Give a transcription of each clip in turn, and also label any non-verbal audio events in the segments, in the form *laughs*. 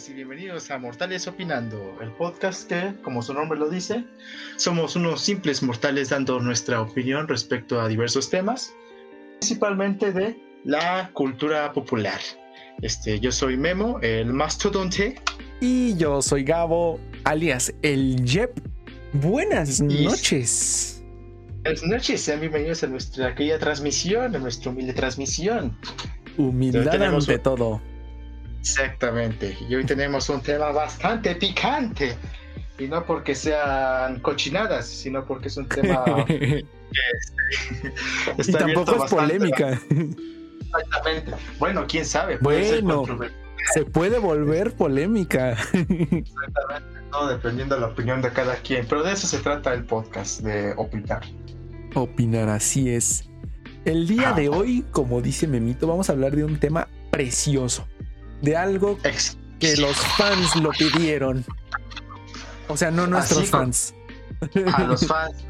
noches y bienvenidos a Mortales Opinando, el podcast que, como su nombre lo dice, somos unos simples mortales dando nuestra opinión respecto a diversos temas, principalmente de la cultura popular. Este, yo soy Memo, el mastodonte. Y yo soy Gabo, alias el Jep. Buenas noches. Buenas noches, sean bienvenidos a nuestra querida transmisión, a nuestra humilde transmisión. Humildad ante todo. Exactamente. Y hoy tenemos un tema bastante picante. Y no porque sean cochinadas, sino porque es un tema *laughs* que y tampoco es polémica. Exactamente. Bueno, quién sabe. bueno, se puede volver polémica. Exactamente, todo dependiendo de la opinión de cada quien. Pero de eso se trata el podcast, de opinar. Opinar, así es. El día de hoy, como dice Memito, vamos a hablar de un tema precioso de algo que los fans lo pidieron. O sea, no nuestros fans. A los *laughs* fans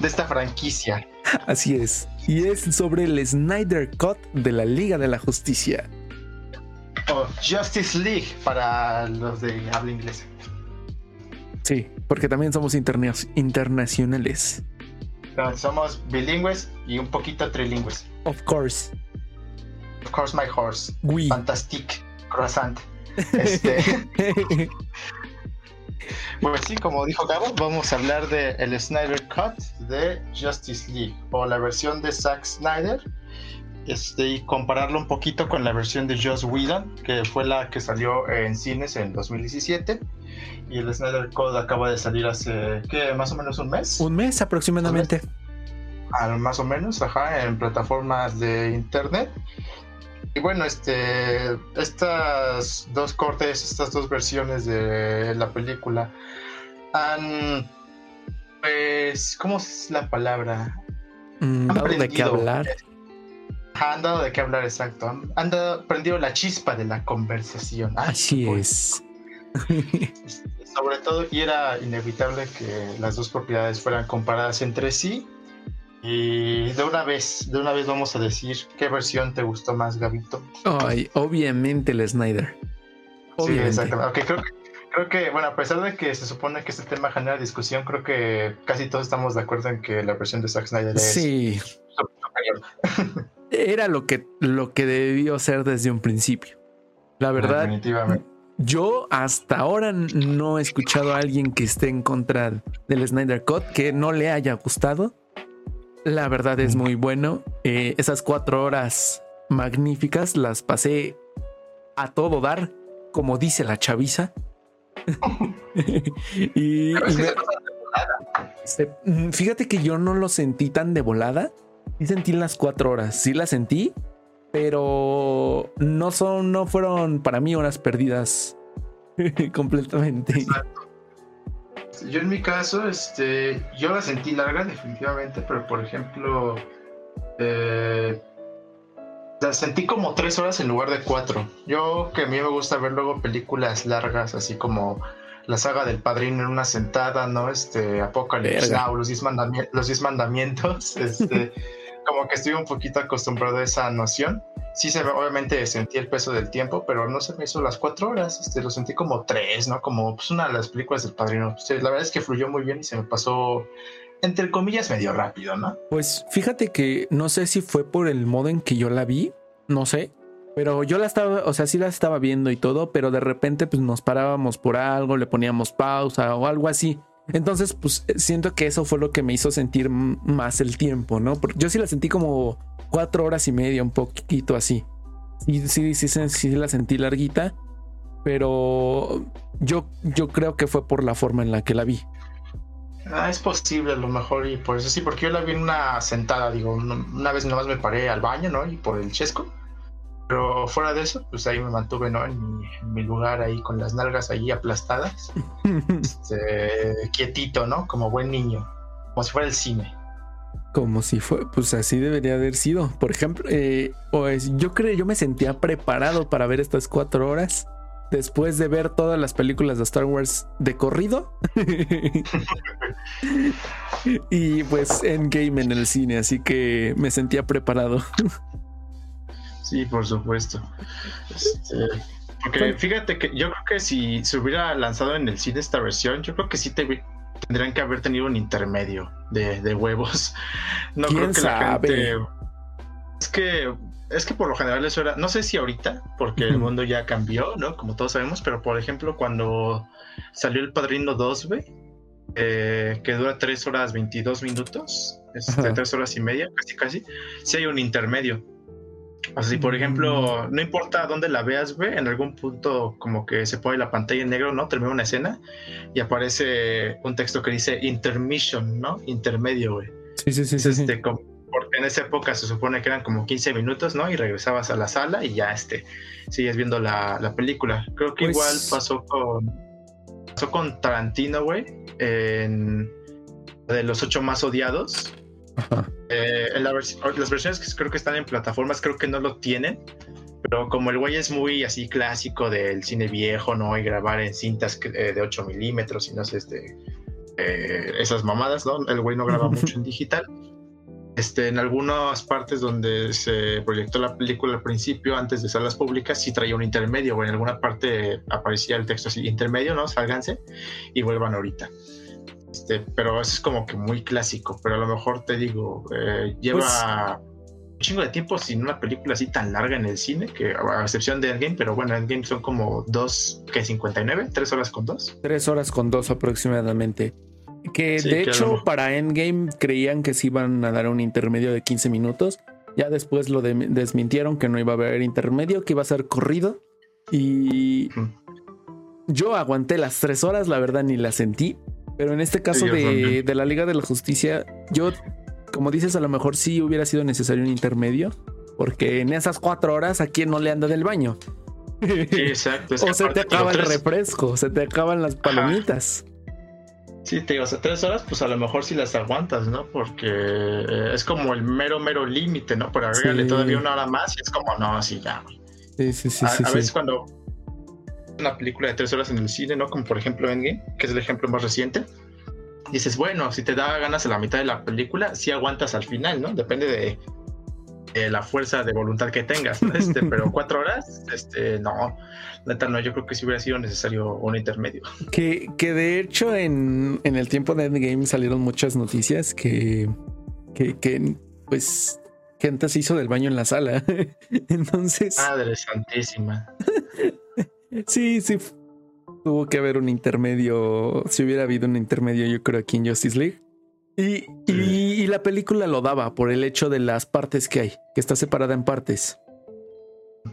de, esta franquicia. Así es. Y es sobre el Snyder Cut de la Liga de la Justicia. O Justice League para los de habla inglesa. Sí, porque también somos internacionales. somos bilingües y un poquito trilingües. Of course. Of course, my horse. Fantastic croissant. Este... *laughs* pues sí, como dijo Gabo, vamos a hablar de el Snyder Cut de Justice League o la versión de Zack Snyder este, y compararlo un poquito con la versión de Joss Whedon, que fue la que salió en cines en 2017. Y el Snyder Cut acaba de salir hace, ¿qué? ¿Más o menos un mes? Un mes aproximadamente. más o menos, ajá, en plataformas de internet. Y bueno, este, estas dos cortes, estas dos versiones de la película han, pues, ¿cómo es la palabra? Mm, han dado de qué hablar. Han dado de qué hablar, exacto. Han, dado, prendido la chispa de la conversación. Así es. Este, sobre todo, y era inevitable que las dos propiedades fueran comparadas entre sí y de una vez, de una vez vamos a decir qué versión te gustó más, Gabito. Ay, obviamente el Snyder. Sí, exactamente. creo, que, creo que, bueno, a pesar de que se supone que este tema genera discusión, creo que casi todos estamos de acuerdo en que la versión de Zack Snyder es sí. Era lo que, lo que debió ser desde un principio. La verdad, Definitivamente. yo hasta ahora no he escuchado a alguien que esté en contra del Snyder Cut que no le haya gustado. La verdad es muy bueno. Eh, esas cuatro horas magníficas las pasé a todo dar, como dice la chaviza. *laughs* y, mm, fíjate que yo no lo sentí tan de volada. Sí sentí las cuatro horas, sí las sentí, pero no son, no fueron para mí horas perdidas *laughs* completamente. Yo en mi caso, este, yo la sentí larga definitivamente, pero por ejemplo, eh, la sentí como tres horas en lugar de cuatro. Yo que a mí me gusta ver luego películas largas, así como la saga del padrino en una sentada, ¿no? Este, Apocalypse Now, los diez, mandamientos, los diez mandamientos, *laughs* este, como que estoy un poquito acostumbrado a esa noción sí se obviamente sentí el peso del tiempo, pero no se me hizo las cuatro horas, este, lo sentí como tres, ¿no? Como pues, una de las películas del padrino. la verdad es que fluyó muy bien y se me pasó, entre comillas, medio rápido, ¿no? Pues fíjate que no sé si fue por el modo en que yo la vi, no sé. Pero yo la estaba, o sea, sí la estaba viendo y todo, pero de repente pues nos parábamos por algo, le poníamos pausa o algo así. Entonces, pues siento que eso fue lo que me hizo sentir más el tiempo, ¿no? Porque yo sí la sentí como cuatro horas y media, un poquito así. Y sí, sí, sí, sí la sentí larguita, pero yo, yo creo que fue por la forma en la que la vi. Ah, es posible a lo mejor y por eso sí, porque yo la vi en una sentada, digo, una vez nomás me paré al baño, ¿no? Y por el chesco. Pero fuera de eso, pues ahí me mantuve, ¿no? En mi, lugar ahí con las nalgas ahí aplastadas. *laughs* este, quietito, ¿no? Como buen niño. Como si fuera el cine. Como si fue, pues así debería haber sido. Por ejemplo, eh, pues yo creo, yo me sentía preparado para ver estas cuatro horas después de ver todas las películas de Star Wars de corrido. *laughs* y pues en game en el cine, así que me sentía preparado. sí, por supuesto. Este, Porque fíjate que yo creo que si se hubiera lanzado en el cine esta versión, yo creo que sí te, tendrían que haber tenido un intermedio de, huevos. *laughs* No creo que la gente. Es que. Es que por lo general eso era. No sé si ahorita, porque el mundo ya cambió, ¿no? Como todos sabemos, pero por ejemplo, cuando salió El Padrino 2, güey, eh, que dura 3 horas 22 minutos, es de 3 horas y media, casi, casi, si hay un intermedio. O sea, si por ejemplo, no importa dónde la veas, güey, en algún punto como que se pone la pantalla en negro, ¿no? Termina una escena y aparece un texto que dice intermission, ¿no? Intermedio, güey. Sí, sí, sí, sí, este, porque en esa época se supone que eran como 15 minutos, ¿no? Y regresabas a la sala y ya, este, sigues viendo la, película. Creo que pues igual pasó con, pasó con Tarantino, güey, en de los ocho más odiados eh, las versiones que creo que están en plataformas creo que no lo tienen, pero como el güey es muy así clásico del cine viejo, ¿no? Y grabar en cintas eh, de 8 milímetros y no sé, este, eh, esas mamadas, ¿no? El güey no graba *laughs* mucho en digital. Este, en algunas partes donde se proyectó la película al principio, antes de salas públicas, sí traía un intermedio, o en alguna parte aparecía el texto así, intermedio, ¿no? Sálganse y vuelvan ahorita. Este, pero eso es como que muy clásico, pero a lo mejor te digo, eh, lleva pues un chingo de tiempo sin una película así tan larga en el cine, que a excepción de Endgame, pero bueno, Endgame son como dos, que 59, tres horas con dos. Tres horas con dos aproximadamente. Que de hecho para Endgame creían que se iban a dar un intermedio de 15 minutos. Ya después lo desmintieron que no iba a haber intermedio, que iba a ser corrido. Y yo aguanté las tres horas, la verdad ni la sentí. Pero en este caso de, la Liga de la Justicia, yo, como dices, a lo mejor sí hubiera sido necesario un intermedio, porque en esas cuatro horas a quién no le anda del baño. Sí, *laughs* exacto. o se te acaba el refresco, se te acaban las palomitas. Sí, te digo, o sea, tres horas, pues a lo mejor sí las aguantas, ¿no? Porque eh, es como el mero, mero límite, ¿no? Pero agregarle todavía una hora más y es como, no, así ya. Sí, sí, sí. A, sí, a veces cuando una película de tres horas en el cine, ¿no? Como por ejemplo Endgame, que es el ejemplo más reciente. Dices, bueno, si te da ganas a la mitad de la película, sí aguantas al final, ¿no? Depende de, la fuerza de voluntad que tengas, Este, *laughs* pero cuatro horas, este, no, neta no, yo creo que sí hubiera sido necesario un intermedio. Que, que de hecho en, en el tiempo de Endgame salieron muchas noticias que, que, que pues gente se hizo del baño en la sala. *laughs* Entonces. Madre santísima. *laughs* Sí, sí. Tuvo que haber un intermedio. Si hubiera habido un intermedio, yo creo aquí en Justice League. Y, y, la película lo daba por el hecho de las partes que hay, que está separada en partes.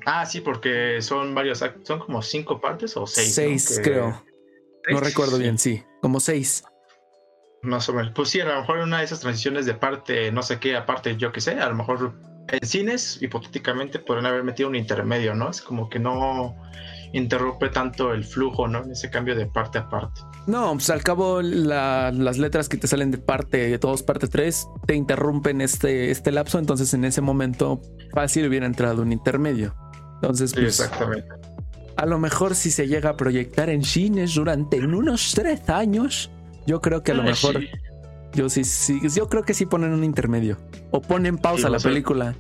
Ah, sí, porque son varios, son como cinco partes o seis. Seis, creo. No recuerdo bien, sí, como seis. Más o menos. Pues sí, a lo mejor una de esas transiciones de parte, no sé qué, aparte, yo qué sé, a lo mejor en cines, hipotéticamente, podrían haber metido un intermedio, ¿no? Es como que no interrumpe tanto el flujo, ¿no? En ese cambio de parte a parte. No, pues al cabo las letras que te salen de parte de todos, parte 3, te interrumpen este, este lapso, entonces en ese momento fácil hubiera entrado un intermedio. Entonces, pues, exactamente. A lo mejor si se llega a proyectar en cines durante unos tres años, yo creo que a lo mejor... Yo sí, sí, yo creo que sí ponen un intermedio. O ponen pausa la película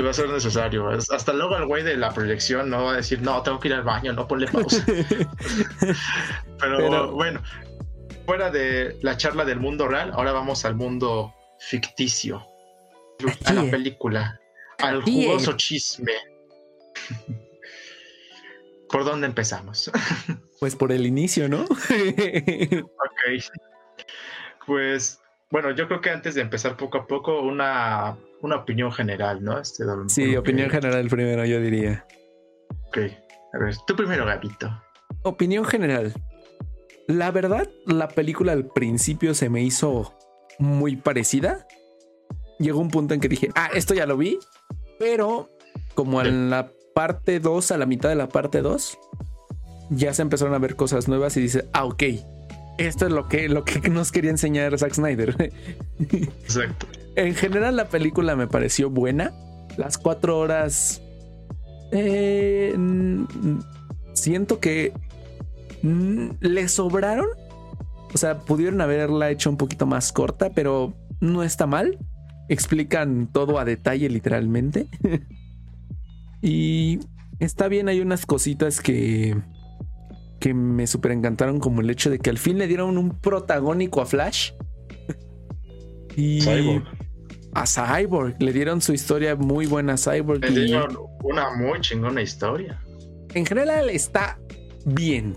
va a ser necesario. Hasta luego el güey de la proyección no va a decir, no, tengo que ir al baño, no ponle pausa. *laughs* Pero, bueno, fuera de la charla del mundo real, ahora vamos al mundo ficticio. a la película. Al jugoso chisme. *laughs* ¿Por dónde empezamos? pues por el inicio, ¿no? *laughs* ok. Pues bueno, yo creo que antes de empezar poco a poco, una una opinión general, ¿no? Este, sí, opinión general primero, yo diría. Ok, a ver, tú primero, Gabito. Opinión general. La verdad, la película al principio se me hizo muy parecida. Llegó un punto en que dije, ah, esto ya lo vi, pero como en la parte 2, a la mitad de la parte 2, ya se empezaron a ver cosas nuevas y dice, ah, ok, esto es lo que, lo que nos quería enseñar Zack Snyder. *laughs* Exacto. En general la película me pareció buena. Las cuatro horas... Eh, siento que le sobraron. O sea, pudieron haberla hecho un poquito más corta, pero no está mal. Explican todo a detalle literalmente. *laughs* y está bien, hay unas cositas que que me super encantaron como el hecho de que al fin le dieron un protagónico a Flash. *laughs* y a Cyborg le dieron su historia muy buena a Cyborg. Le dieron una muy chingona historia. En general está bien.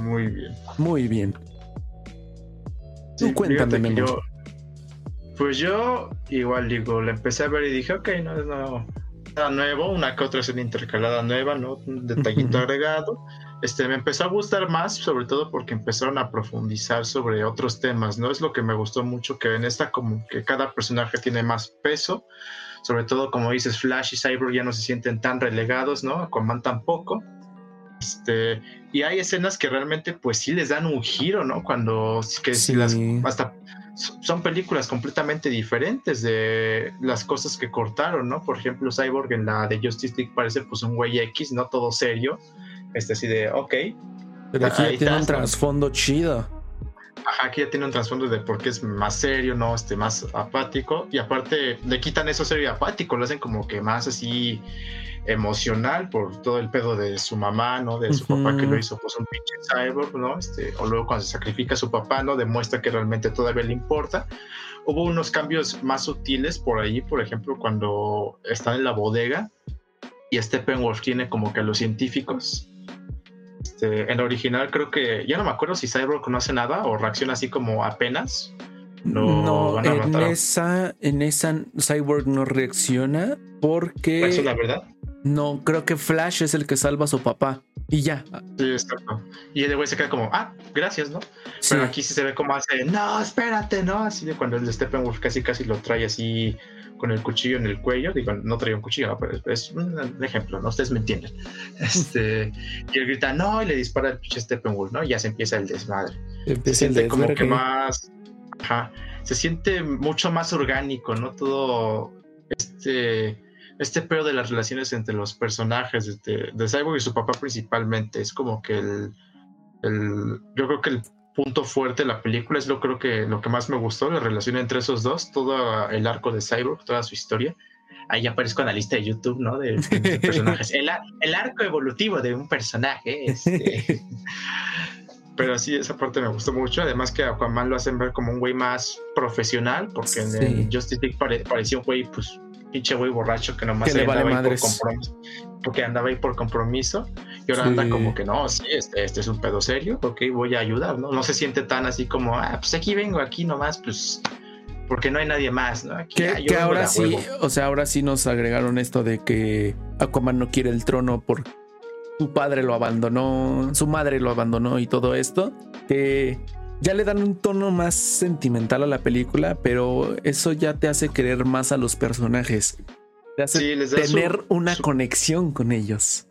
Muy bien. Muy bien. Tú cuéntame, yo, Pues yo igual digo, le empecé a ver y dije, ok, no, no, nuevo, una que otra escena intercalada nueva, ¿no? Un detallito *laughs* agregado. Este, me empezó a gustar más, sobre todo porque empezaron a profundizar sobre otros temas, ¿no? Es lo que me gustó mucho, que en esta como que cada personaje tiene más peso, sobre todo como dices, Flash y Cyborg ya no se sienten tan relegados, ¿no? Aquaman tampoco. Este, y hay escenas que realmente pues sí les dan un giro, ¿no? Cuando que si las hasta son películas completamente diferentes de las cosas que cortaron, ¿no? Por ejemplo, Cyborg en la de Justice League parece pues un güey X, no todo serio. Este así de, ok. Pero aquí ya tiene un trasfondo chido. Ajá, aquí ya tiene un trasfondo de por qué es más serio, ¿no? Este, más apático. Y aparte le quitan eso serio y apático, lo hacen como que más así emocional por todo el pedo de su mamá, ¿no? De su papá que lo hizo pues un pinche cyborg, ¿no? Este, o luego cuando se sacrifica a su papá, ¿no? Demuestra que realmente todavía le importa. Hubo unos cambios más sutiles por ahí, por ejemplo, cuando están en la bodega y Steppenwolf tiene como que a los científicos. Este, en la original creo que, ya no me acuerdo si Cyborg no hace nada o reacciona así como apenas. No, en esa, en esa Cyborg no reacciona porque... ¿Eso es la verdad? No, creo que Flash es el que salva a su papá. Y ya. Sí, exacto. Y el güey se queda como, ah, gracias, ¿no? Pero aquí sí se ve como hace, no, espérate, ¿no? Así de cuando el Steppenwolf casi casi lo trae así con el cuchillo en el cuello. Digo, no trae un cuchillo, pero es, un ejemplo, ¿no? Ustedes me entienden. *laughs* Este, y él grita, no, y le dispara al pinche Steppenwolf, ¿no? Y ya se empieza el desmadre. se siente como que más. Ajá. Se siente mucho más orgánico, ¿no? Todo. Este este peor de las relaciones entre los personajes de, de, Cyborg y su papá principalmente. Es como que el, el, yo creo que el punto fuerte de la película es lo creo que lo que más me gustó, la relación entre esos dos, todo el arco de Cyborg, toda su historia. Ahí aparezco en la lista de YouTube, ¿no? De, *laughs* personajes. El, el, arco evolutivo de un personaje. Este. *laughs* Pero sí, esa parte me gustó mucho. Además que Aquaman lo hacen ver como un güey más profesional, porque en el Justice League parecía un güey, pues, pinche güey borracho que nomás le vale andaba ahí por compromiso. Porque andaba ahí por compromiso. Y ahora anda como que no, sí, este, este, es un pedo serio, ok, voy a ayudar, ¿no? No se siente tan así como, ah, pues aquí vengo, aquí nomás, pues porque no hay nadie más, ¿no? que, ah, ahora sí, o sea, ahora sí nos agregaron esto de que Aquaman no quiere el trono por su padre lo abandonó, su madre lo abandonó y todo esto, que ya le dan un tono más sentimental a la película, pero eso ya te hace querer más a los personajes. Te hace tener una conexión con ellos.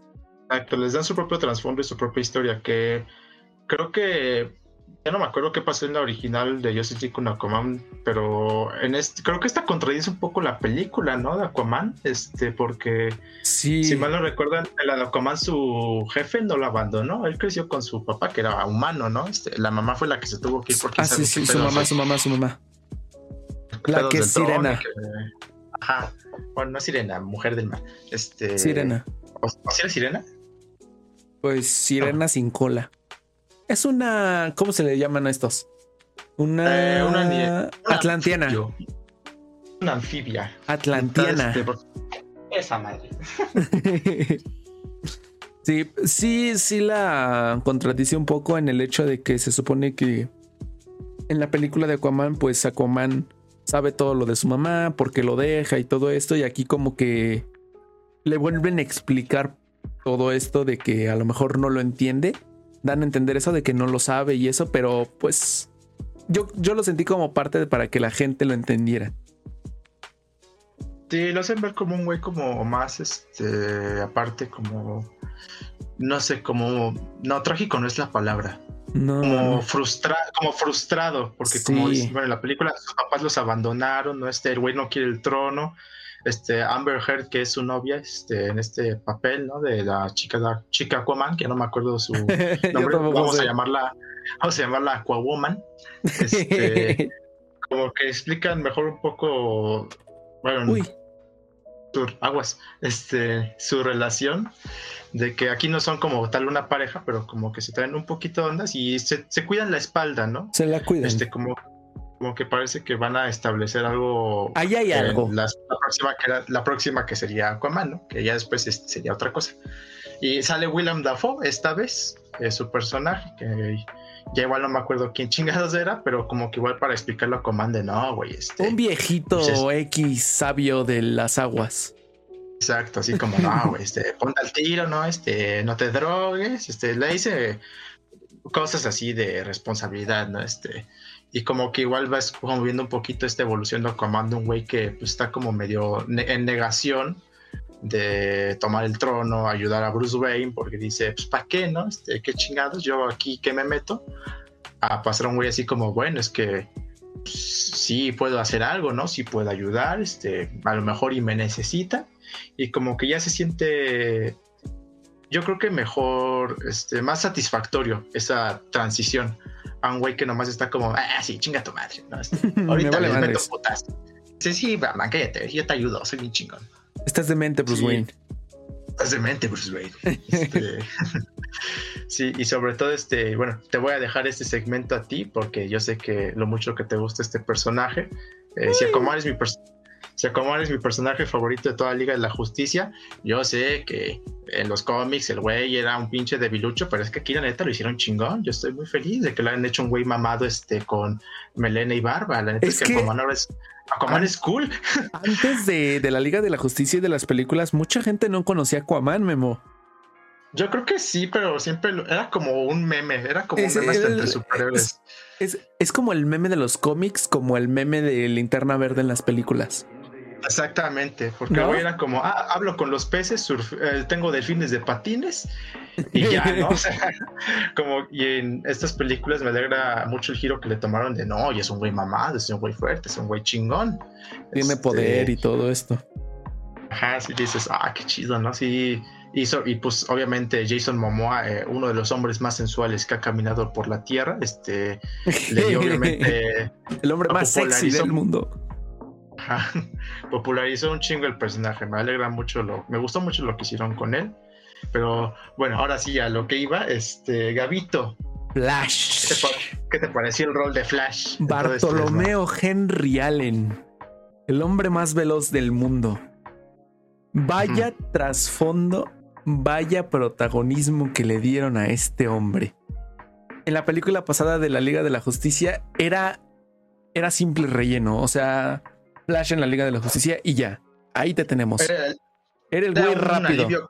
Exacto, les dan su propio trasfondo y su propia historia, que creo que ya no me acuerdo qué pasó en la original de Justice con Aquaman, pero en este, creo que esta contradice un poco la película, ¿no? De Aquaman, este, porque si mal no recuerdan, el Aquaman su jefe no lo abandonó, él creció con su papá que era humano, ¿no? Este, la mamá fue la que se tuvo que ir porque ah, sí, sí, su mamá, su mamá, su mamá. La que es Sirena. ajá. Bueno, no es Sirena, mujer del mar. Este. Sirena. ¿O, si era Sirena? Pues Sirena sin cola. Es una. ¿Cómo se le llaman a estos? Una. Eh, una, Atlantiana. Una anfibia. Atlantiana. Este, esa madre. *laughs* sí, sí, sí la contradice un poco en el hecho de que se supone que en la película de Aquaman, pues Aquaman sabe todo lo de su mamá, porque lo deja y todo esto, y aquí como que le vuelven a explicar todo esto de que a lo mejor no lo entiende dan a entender eso de que no lo sabe y eso, pero pues yo, yo lo sentí como parte de para que la gente lo entendiera. Sí, lo hacen ver como un güey como más, este, aparte como, no sé, como, no, trágico no es la palabra. No. Como, frustrado como frustrado, porque como bueno, en la película sus papás los abandonaron, ¿no? Este, el güey no quiere el trono, este Amber Heard, que es su novia, este, en este papel, ¿no? De la chica, la chica Aquaman, que no me acuerdo su *laughs* nombre, vamos a llamarla, vamos a llamarla Aquawoman. Este, *laughs* como que explican mejor un poco, bueno, aguas, este, su relación, de que aquí no son como tal una pareja, pero como que se traen un poquito de ondas y se, cuidan la espalda, ¿no? Se la cuidan. Este, como, como que parece que van a establecer algo. Ahí hay algo. La, próxima que la próxima que sería Aquaman, ¿no? Que ya después sería otra cosa. Y sale William Dafoe esta vez, es su personaje, que ya igual no me acuerdo quién chingados era, pero como que igual para explicarlo a Comande, no, güey. Este, un viejito pues X sabio de las aguas. Exacto, así como, no, güey, este, ponte al tiro, ¿no? Este, no te drogues, este, le dice cosas así de responsabilidad, ¿no? Este, y como que igual vas como viendo un poquito esta evolución de Comando, un güey que pues, está como medio en negación de tomar el trono, ayudar a Bruce Wayne, porque dice, pues ¿para qué, no? Este, qué chingados, yo aquí que me meto a pasar a un güey así como, bueno, es que pues, sí puedo hacer algo, ¿no? Sí puedo ayudar, este, a lo mejor y me necesita, y como que ya se siente, yo creo que mejor, este, más satisfactorio esa transición a un güey que nomás está como, ah, sí, chinga tu madre, ¿no? *laughs* Este, ahorita les meto putas. Sí, sí, man, cállate, yo te ayudo, soy bien chingón. Estás demente, Bruce Wayne. Estás demente, Bruce Wayne. Este, *laughs* sí, y sobre todo, este, bueno, te voy a dejar este segmento a ti porque yo sé que lo mucho que te gusta este personaje. Eh, si como eres mi si eres mi personaje favorito de toda la Liga de la Justicia, yo sé que en los cómics el güey era un pinche debilucho, pero es que aquí la neta lo hicieron chingón. Yo estoy muy feliz de que lo hayan hecho un güey mamado este con melena y barba. La neta es, que, es Aquaman es cool. Antes de, la Liga de la Justicia y de las películas, mucha gente no conocía a Aquaman, Memo. Yo creo que sí, pero siempre era como un meme, era como un meme entre superhéroes. Es, como el meme de los cómics, como el meme de Linterna Verde en las películas. Exactamente, porque ¿No? era como, ah, hablo con los peces, eh, tengo delfines de patines y ya, ¿no? *laughs* O sea, como, y en estas películas me alegra mucho el giro que le tomaron de no, y es un güey mamado, es un güey fuerte, es un güey chingón. Tiene este, poder y todo esto. Ajá, sí dices, ah, qué chido, ¿no? Sí, hizo, y pues obviamente Jason Momoa, eh, uno de los hombres más sensuales que ha caminado por la tierra, este, le dio obviamente... *laughs* el hombre más sexy del mundo *laughs* popularizó un chingo el personaje. Me alegra mucho lo, me gustó mucho lo que hicieron con él. Pero bueno, ahora sí a lo que iba, este Gabito. Flash. ¿Qué te, pareció el rol de Flash? Bartolomeo Henry Allen, el hombre más veloz del mundo. Vaya trasfondo, vaya protagonismo que le dieron a este hombre. En la película pasada de la Liga de la Justicia era era simple relleno, o sea, Flash en la Liga de la Justicia y ya. Ahí te tenemos. Era el, güey rápido. Alivio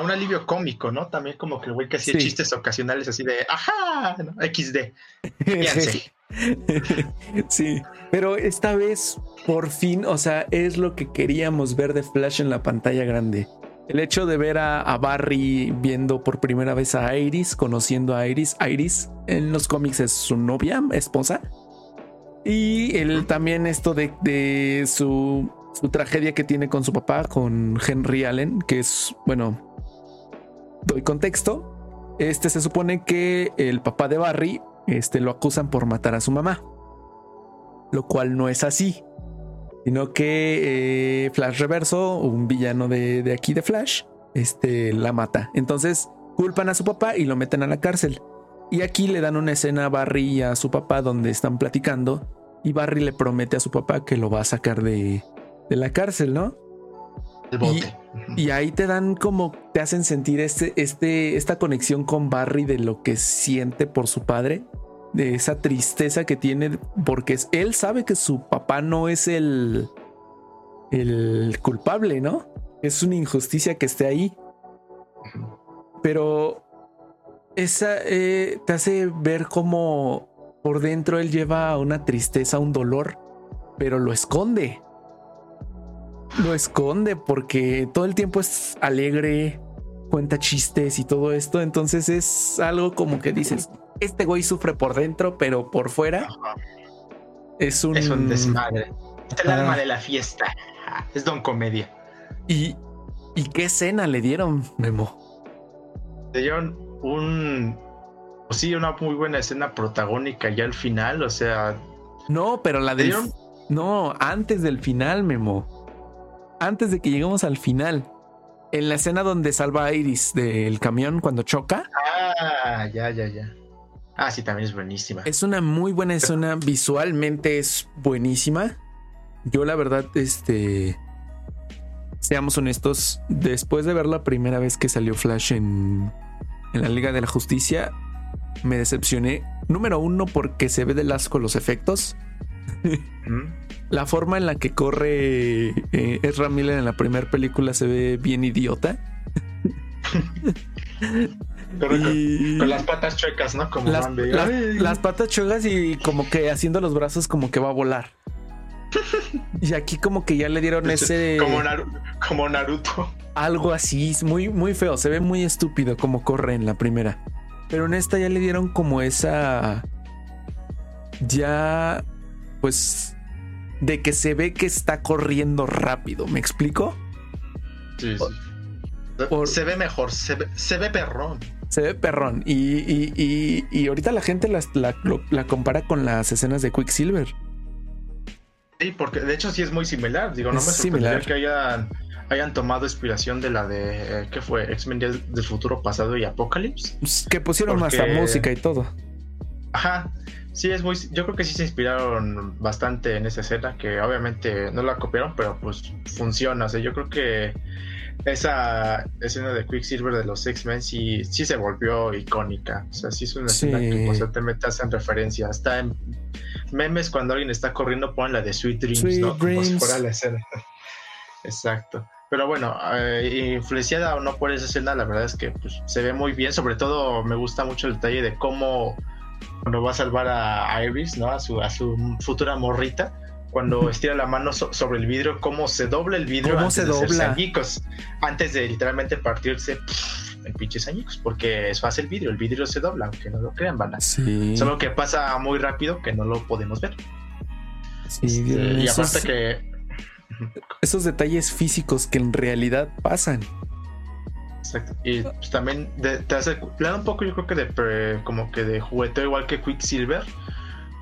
un alivio cómico, ¿no? También como que el güey que hacía chistes ocasionales así de ajá, XD. *laughs* sí, pero esta vez por fin, o sea, es lo que queríamos ver de Flash en la pantalla grande. El hecho de ver a, a, Barry viendo por primera vez a Iris, conociendo a Iris. Iris en los cómics es su novia, esposa. Y el, también esto de, su, tragedia que tiene con su papá, con Henry Allen, que es, bueno, doy contexto. Este se supone que el papá de Barry este, lo acusan por matar a su mamá, lo cual no es así, sino que eh, Flash Reverso, un villano de, de, aquí de Flash, este, la mata. Entonces culpan a su papá y lo meten a la cárcel. Y aquí le dan una escena a Barry y a su papá donde están platicando y Barry le promete a su papá que lo va a sacar de, la cárcel, ¿no? Y, ahí te dan como, te hacen sentir este, este, esta conexión con Barry de lo que siente por su padre, de esa tristeza que tiene, porque él sabe que su papá no es el, el culpable, ¿no? Es una injusticia que esté ahí. Pero esa eh, te hace ver como por dentro él lleva una tristeza, un dolor, pero lo esconde. Lo esconde porque todo el tiempo es alegre, cuenta chistes y todo esto. Entonces es algo como que dices, este güey sufre por dentro, pero por fuera es un... Es un desmadre. Es el alma de la fiesta. Es don comedia. ¿Y, ¿Y qué escena le dieron, Memo? Le dieron un, sí, una muy buena escena protagónica ya al final, o sea. No, pero la de. No, antes del final, Memo. antes de que lleguemos al final, en la escena donde salva a Iris del camión cuando choca. Ah, ya, ya, ya. Ah, sí, también es buenísima. Es una muy buena escena, visualmente es buenísima. Yo la verdad, este, seamos honestos, después de ver la primera vez que salió Flash en, en la Liga de la Justicia, me decepcioné. Número uno, porque se ve del asco los efectos. la forma en la que corre eh, Ezra Miller en la primera película se ve bien idiota. con, las patas chuecas, ¿no? Como las, las, patas chuecas y como que haciendo los brazos como que va a volar. *laughs* Y aquí como que ya le dieron ese... Como, como Naruto. Algo así, muy, muy feo. Se ve muy estúpido como corre en la primera. Pero en esta ya le dieron como esa... Ya... Pues... De que se ve que está corriendo rápido. ¿Me explico? Sí, sí. Se ve mejor, se ve, perrón. Se ve perrón. Y, y, ahorita la gente la, la, compara con las escenas de Quicksilver. Sí, porque de hecho sí es muy similar. Digo, no me sorprendería que hayan, hayan tomado inspiración de la de. Eh, ¿Qué fue? X-Men del futuro pasado y Apocalypse. Pues, que pusieron más la música y todo. Ajá. Sí, es muy. Yo creo que sí se inspiraron bastante en esa escena, que obviamente no la copiaron, pero pues funciona. O sea, yo creo que esa escena de Quicksilver de los X-Men sí, sí se volvió icónica. O sea, sí es una escena que constantemente hacen referencia. Hasta en memes cuando alguien está corriendo ponen la de Sweet Dreams, ¿no? Como si fuera la escena. *laughs* Exacto. Pero bueno, eh, influenciada o no por esa escena, la verdad es que pues, se ve muy bien. Sobre todo me gusta mucho el detalle de cómo cuando va a salvar a Iris, ¿no? A su, a su futura morrita cuando estira la mano sobre el vidrio, cómo se dobla el vidrio antes se de dobla? antes de literalmente partirse en pinches añicos, porque eso hace el vidrio, el vidrio se dobla, aunque no lo crean, van Solo que pasa muy rápido que no lo podemos ver. Sí, este, y aparte que esos detalles físicos que en realidad pasan. Exacto. Y pues, también te hace, da un poco, yo creo que de como que de juguete igual que Quicksilver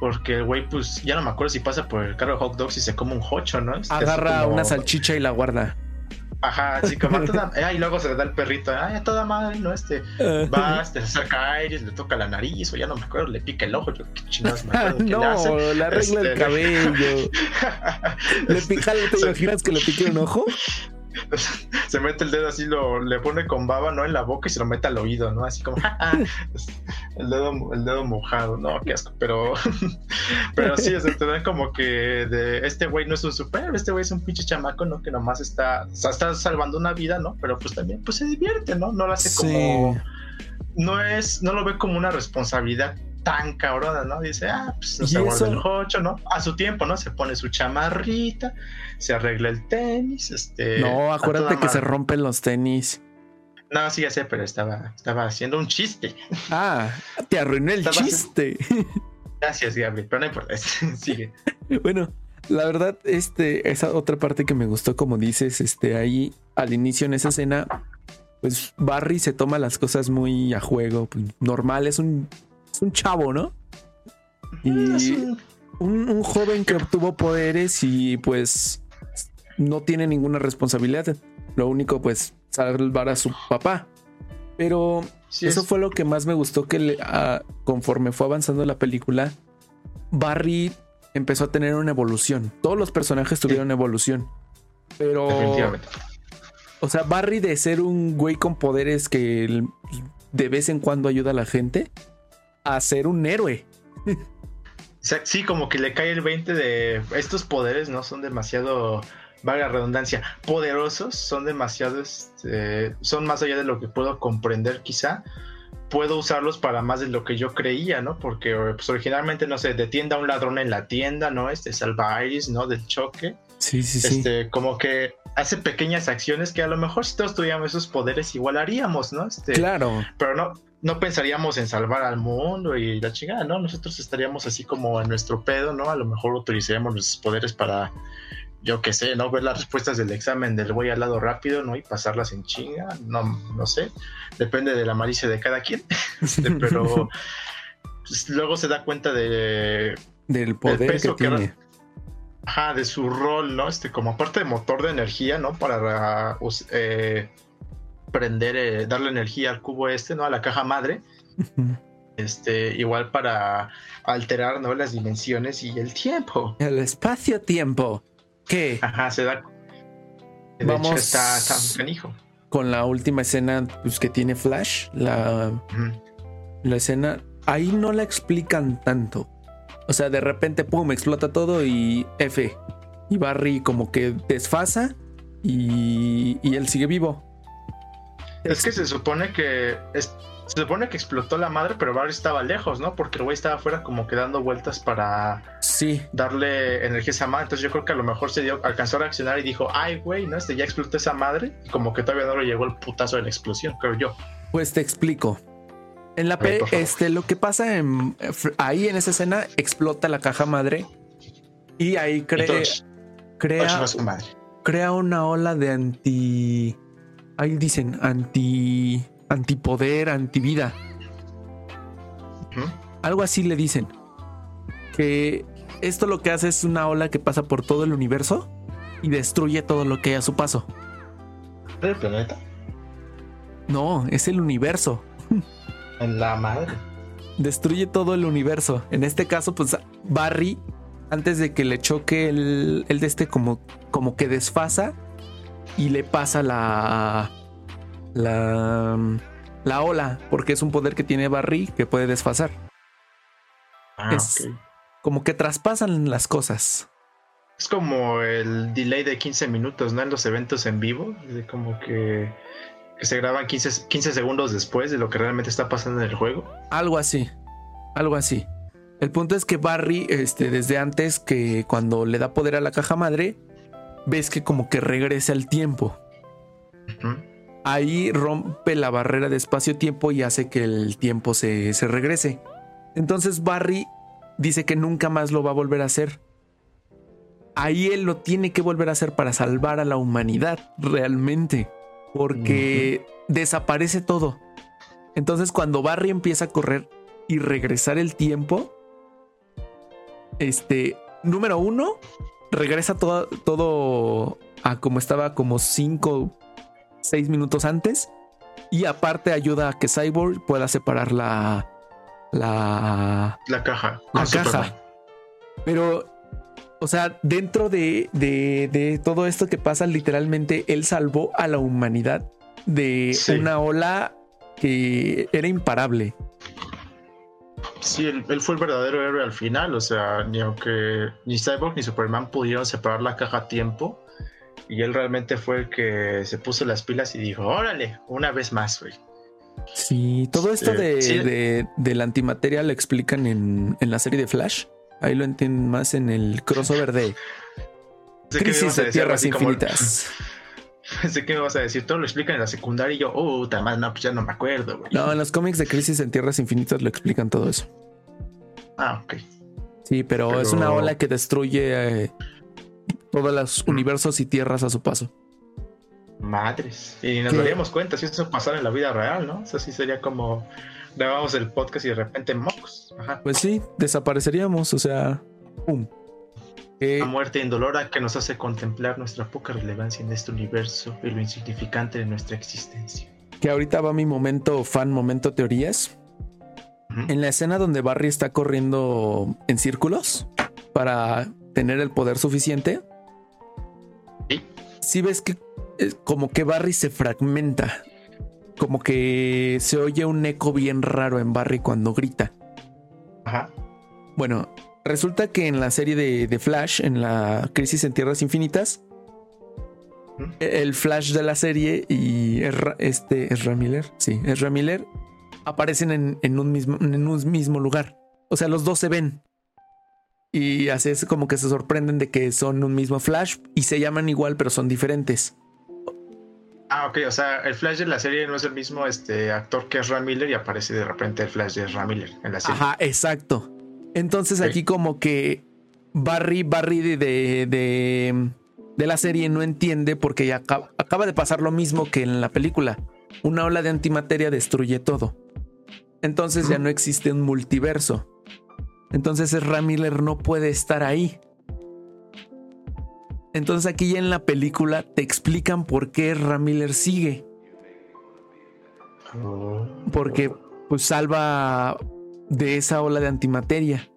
porque el güey, pues ya no me acuerdo si pasa por el carro de hot dogs y se come un hocho, ¿no? Agarra una salchicha y la guarda. Ajá, así como toda. *laughs* Ah, y luego se le da el perrito. Ay, a toda madre, ¿no? Este. Va, te acerca a Iris, le toca la nariz, o ya no me acuerdo, le pica el ojo. Yo, qué chingados me acuerdo. *laughs* no, le, le arregla el este, cabello. *laughs* le pica, ¿te imaginas que le pique un ojo? *laughs* se mete el dedo así, lo, le pone con baba, ¿no? En la boca y se lo mete al oído, ¿no? Así como, *laughs* el dedo, el dedo mojado, no, qué asco, pero, *laughs* pero sí, o sea, te dan como que de este güey no es un superhéroe, este güey es un pinche chamaco, ¿no? Que nomás está, o sea, está salvando una vida, ¿no? Pero pues también, pues se divierte, ¿no? No lo hace como, no es, no lo ve como una responsabilidad tan cabrona, ¿no? Dice, ah, pues no se guarda el hocho, ¿no? A su tiempo, ¿no? Se pone su chamarrita, se arregla el tenis, este... No, acuérdate que se rompen los tenis. No, sí, ya sé, pero estaba, estaba haciendo un chiste. Ah, te arruiné el chiste. *laughs* Gracias, Gabriel, pero no importa, *laughs* sigue. Bueno, la verdad, este, esa otra parte que me gustó, como dices, este, ahí al inicio en esa escena, pues Barry se toma las cosas muy a juego, pues, normal, es un un chavo, ¿no? Y un, joven que obtuvo poderes y pues no tiene ninguna responsabilidad. Lo único, pues, salvar a su papá. Pero eso fue lo que más me gustó que conforme fue avanzando la película, Barry empezó a tener una evolución. Todos los personajes tuvieron evolución. Pero... O sea, Barry de ser un güey con poderes que de vez en cuando ayuda a la gente, a ser un héroe. Sí, como que le cae el 20 de estos poderes, ¿no? Son demasiado, vaga redundancia, poderosos, son demasiado, este, son más allá de lo que puedo comprender quizá. Puedo usarlos para más de lo que yo creía, ¿no? Porque pues, originalmente, no sé, detienda a un ladrón en la tienda, ¿no? Este salva a Iris, ¿no? Del choque. Sí, sí, sí. Este, como que hace pequeñas acciones que a lo mejor si todos tuviéramos esos poderes igual haríamos, ¿no? Este, claro. Pero no, no pensaríamos en salvar al mundo y la chingada, ¿no? Nosotros estaríamos así como en nuestro pedo, ¿no? A lo mejor utilizaríamos nuestros poderes para, yo qué sé, ¿no? Ver las respuestas del examen del güey al lado rápido, ¿no? Y pasarlas en chinga, no, no sé. Depende de la malicia de cada quien. *laughs* Este, pero pues, luego se da cuenta de... Del poder que, tiene. Ajá, de su rol, ¿no? Este, como parte de motor de energía, ¿no? Para eh, prender, eh, darle energía al cubo este, ¿no? A la caja madre. Este, igual para alterar, ¿no? Las dimensiones y el tiempo. El espacio-tiempo. ¿Qué? Ajá, se da. Vamos. está, está Con la última escena, pues que tiene Flash, la, la escena. Ahí no la explican tanto. O sea, de repente, pum, explota todo y F. Y Barry como que desfasa y, y él sigue vivo. Es que se supone que se supone que explotó la madre, pero Barry estaba lejos, ¿no? Porque el güey estaba afuera como que dando vueltas para sí. darle energía a esa madre. Entonces yo creo que a lo mejor se dio, alcanzó a reaccionar y dijo, ay, güey, ¿no? Este ya explotó esa madre. Y como que todavía no le llegó el putazo de la explosión, creo yo. Pues te explico. En la P, este, lo que pasa en, ahí en esa escena explota la caja madre y ahí crea, crea, crea una ola de anti, ahí dicen anti, antipoder, antivida. Algo así le dicen. Que esto lo que hace es una ola que pasa por todo el universo y destruye todo lo que hay a su paso. ¿El planeta? No, es el universo. En la madre. Destruye todo el universo. En este caso, pues Barry, antes de que le choque el, el de este, como, como que desfasa y le pasa la. La. La ola, porque es un poder que tiene Barry que puede desfasar. Ah, es como que traspasan las cosas. Es como el delay de 15 minutos, ¿no? En los eventos en vivo. De como que que se graban 15, 15 segundos después de lo que realmente está pasando en el juego. Algo así, algo así. El punto es que Barry, este, desde antes que cuando le da poder a la caja madre, ves que como que regresa el tiempo. Ahí rompe la barrera de espacio-tiempo y hace que el tiempo se, se regrese. Entonces Barry dice que nunca más lo va a volver a hacer. Ahí él lo tiene que volver a hacer para salvar a la humanidad realmente porque desaparece todo. Entonces cuando Barry empieza a correr y regresar el tiempo, este, número uno, regresa todo, todo a como estaba como cinco, seis minutos antes. Y aparte ayuda a que Cyborg pueda separar la... La, la caja. La caja. Pero o sea, dentro de, todo esto que pasa, literalmente él salvó a la humanidad de una ola que era imparable. Sí, él, fue el verdadero héroe al final. O sea, ni aunque ni Cyborg ni Superman pudieron separar la caja a tiempo. Y él realmente fue el que se puso las pilas y dijo: Órale, una vez más, güey. Sí, todo esto de, la antimateria lo explican en, en la serie de Flash. Ahí lo entienden más en el crossover de *laughs* Crisis de Tierras Infinitas. *laughs* *laughs* Sé que me vas a decir, todo lo explican en la secundaria y yo, oh, más, no, pues ya no me acuerdo. No, en los cómics de Crisis en Tierras Infinitas lo explican todo eso. Ah, ok. Sí, pero, es una ola que destruye eh, todos los universos y tierras a su paso. Madres. Y nos daríamos cuenta si eso pasara en la vida real, ¿no? Eso sí sería como grabamos el podcast y de repente Mox. Pues sí, desapareceríamos, o sea, ¡pum! La muerte indolora que nos hace contemplar nuestra poca relevancia en este universo y lo insignificante de nuestra existencia. Que ahorita va mi momento fan, momento teorías. En la escena donde Barry está corriendo en círculos para tener el poder suficiente, ¿Sí? si ves que eh, como que Barry se fragmenta como que se oye un eco bien raro en Barry cuando grita. Ajá. Bueno, resulta que en la serie de, Flash, en la Crisis en Tierras Infinitas, el Flash de la serie y este es Miller, sí, es Miller, aparecen en, un mismo, en un mismo lugar. O sea, los dos se ven. Y así es como que se sorprenden de que son un mismo Flash y se llaman igual, pero son diferentes. Ah, ok, o sea, el Flash de la serie no es el mismo este, actor que es Ram Miller y aparece de repente el Flash de Ram Miller en la serie. Ajá, exacto. Entonces aquí como que Barry, Barry de, de, de, la serie no entiende porque ya acaba, de pasar lo mismo que en la película. Una ola de antimateria destruye todo. Entonces ya no existe un multiverso. Entonces Ram Miller no puede estar ahí. Entonces aquí ya en la película te explican por qué Ramiller sigue. Oh. Porque pues salva de esa ola de antimateria.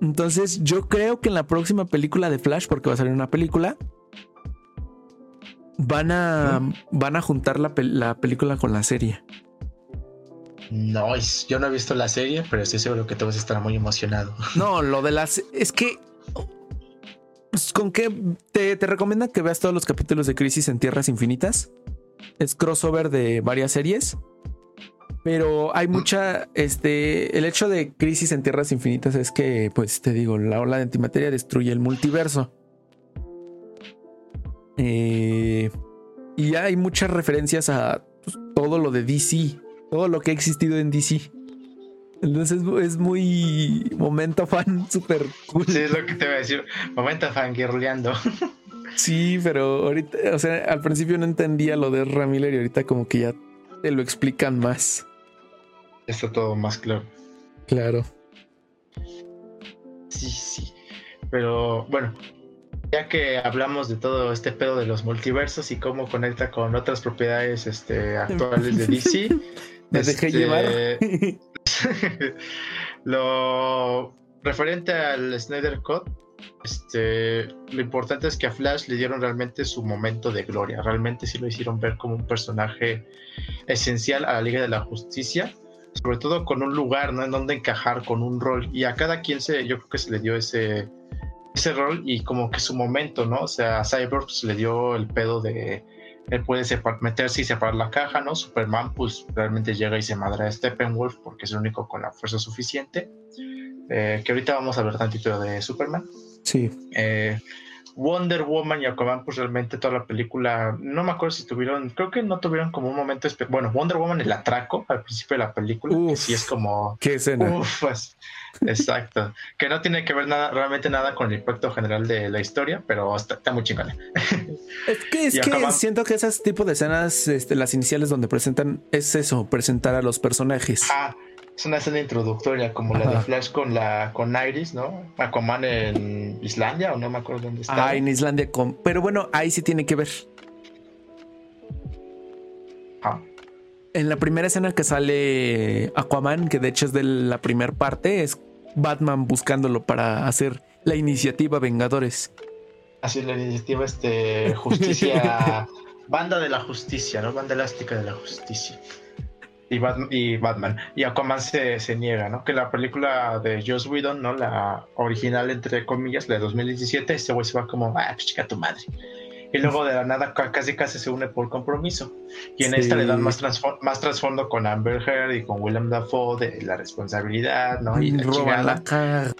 Entonces yo creo que en la próxima película de Flash, porque va a salir una película, van a, van a juntar la, la película con la serie. No, es- yo no he visto la serie, pero estoy seguro que tú vas a estar muy emocionado. *laughs* No, lo de las... Es que... Pues con qué te, te recomiendan que veas todos los capítulos de Crisis en Tierras Infinitas. Es crossover de varias series. Pero hay mucha, este, el hecho de Crisis en Tierras Infinitas es que, pues te digo, la ola de antimateria destruye el multiverso. Eh, y hay muchas referencias a pues, todo lo de DC, todo lo que ha existido en DC. Entonces es muy momento fan, *laughs* súper cool. Sí, es lo que te voy a decir. Momento fangirleando. *laughs* Sí, pero ahorita, o sea, al principio no entendía lo de Ramiller y ahorita como que ya te lo explican más. Está todo más claro. Claro. Sí, sí. Pero bueno, ya que hablamos de todo este pedo de los multiversos y cómo conecta con otras propiedades este, actuales de DC, *laughs* Me dejé este, llevar. *laughs* lo referente al Snyder Cut, este, lo importante es que a Flash le dieron realmente su momento de gloria. Realmente sí lo hicieron ver como un personaje esencial a la Liga de la Justicia, sobre todo con un lugar, ¿no? En donde encajar, con un rol. Y a cada quien se, yo creo que se le dio ese, ese rol y como que su momento, ¿no? O sea, a Cyborg se le dio el pedo de él puede separ- meterse y separar la caja, ¿no? Superman, pues realmente llega y se madra a Steppenwolf porque es el único con la fuerza suficiente. Eh, que ahorita vamos a ver tantito de Superman. Sí. Eh, Wonder Woman y Aquaman, pues realmente toda la película, no me acuerdo si tuvieron, creo que no tuvieron como un momento, bueno, Wonder Woman el atraco al principio de la película, que sí es como, Qué escena. Uf, pues, exacto. que no tiene que ver nada, realmente nada con el impacto general de la historia, pero está, está muy chingona. Es que, es que siento que esas tipo de escenas, este, las iniciales donde presentan, es eso, presentar a los personajes. Ah, es una escena introductoria, como la de. Flash con la con Iris, ¿no? Aquaman en Islandia, o no me acuerdo dónde está. Ah, en Islandia con. Pero bueno, ahí sí tiene que ver. Ah, En la primera escena que sale Aquaman, que de hecho es de la primera parte, es Batman buscándolo para hacer la iniciativa Vengadores. Así la iniciativa, este, justicia, *laughs* banda de la justicia, ¿no? Banda elástica de la justicia. Y, Batman, y Batman. Y Aquaman se, se niega, ¿no? Que la película de Joss Whedon, ¿no? La original, entre comillas, la de 2017, este güey se va como, ah, pues chica tu madre. Y luego de la nada ca- casi casi se une por compromiso. Y en Sí. esta le dan más, más trasfondo con Amber Heard y con Willem Dafoe de la responsabilidad, ¿no? Y la Roban chingada. la cara.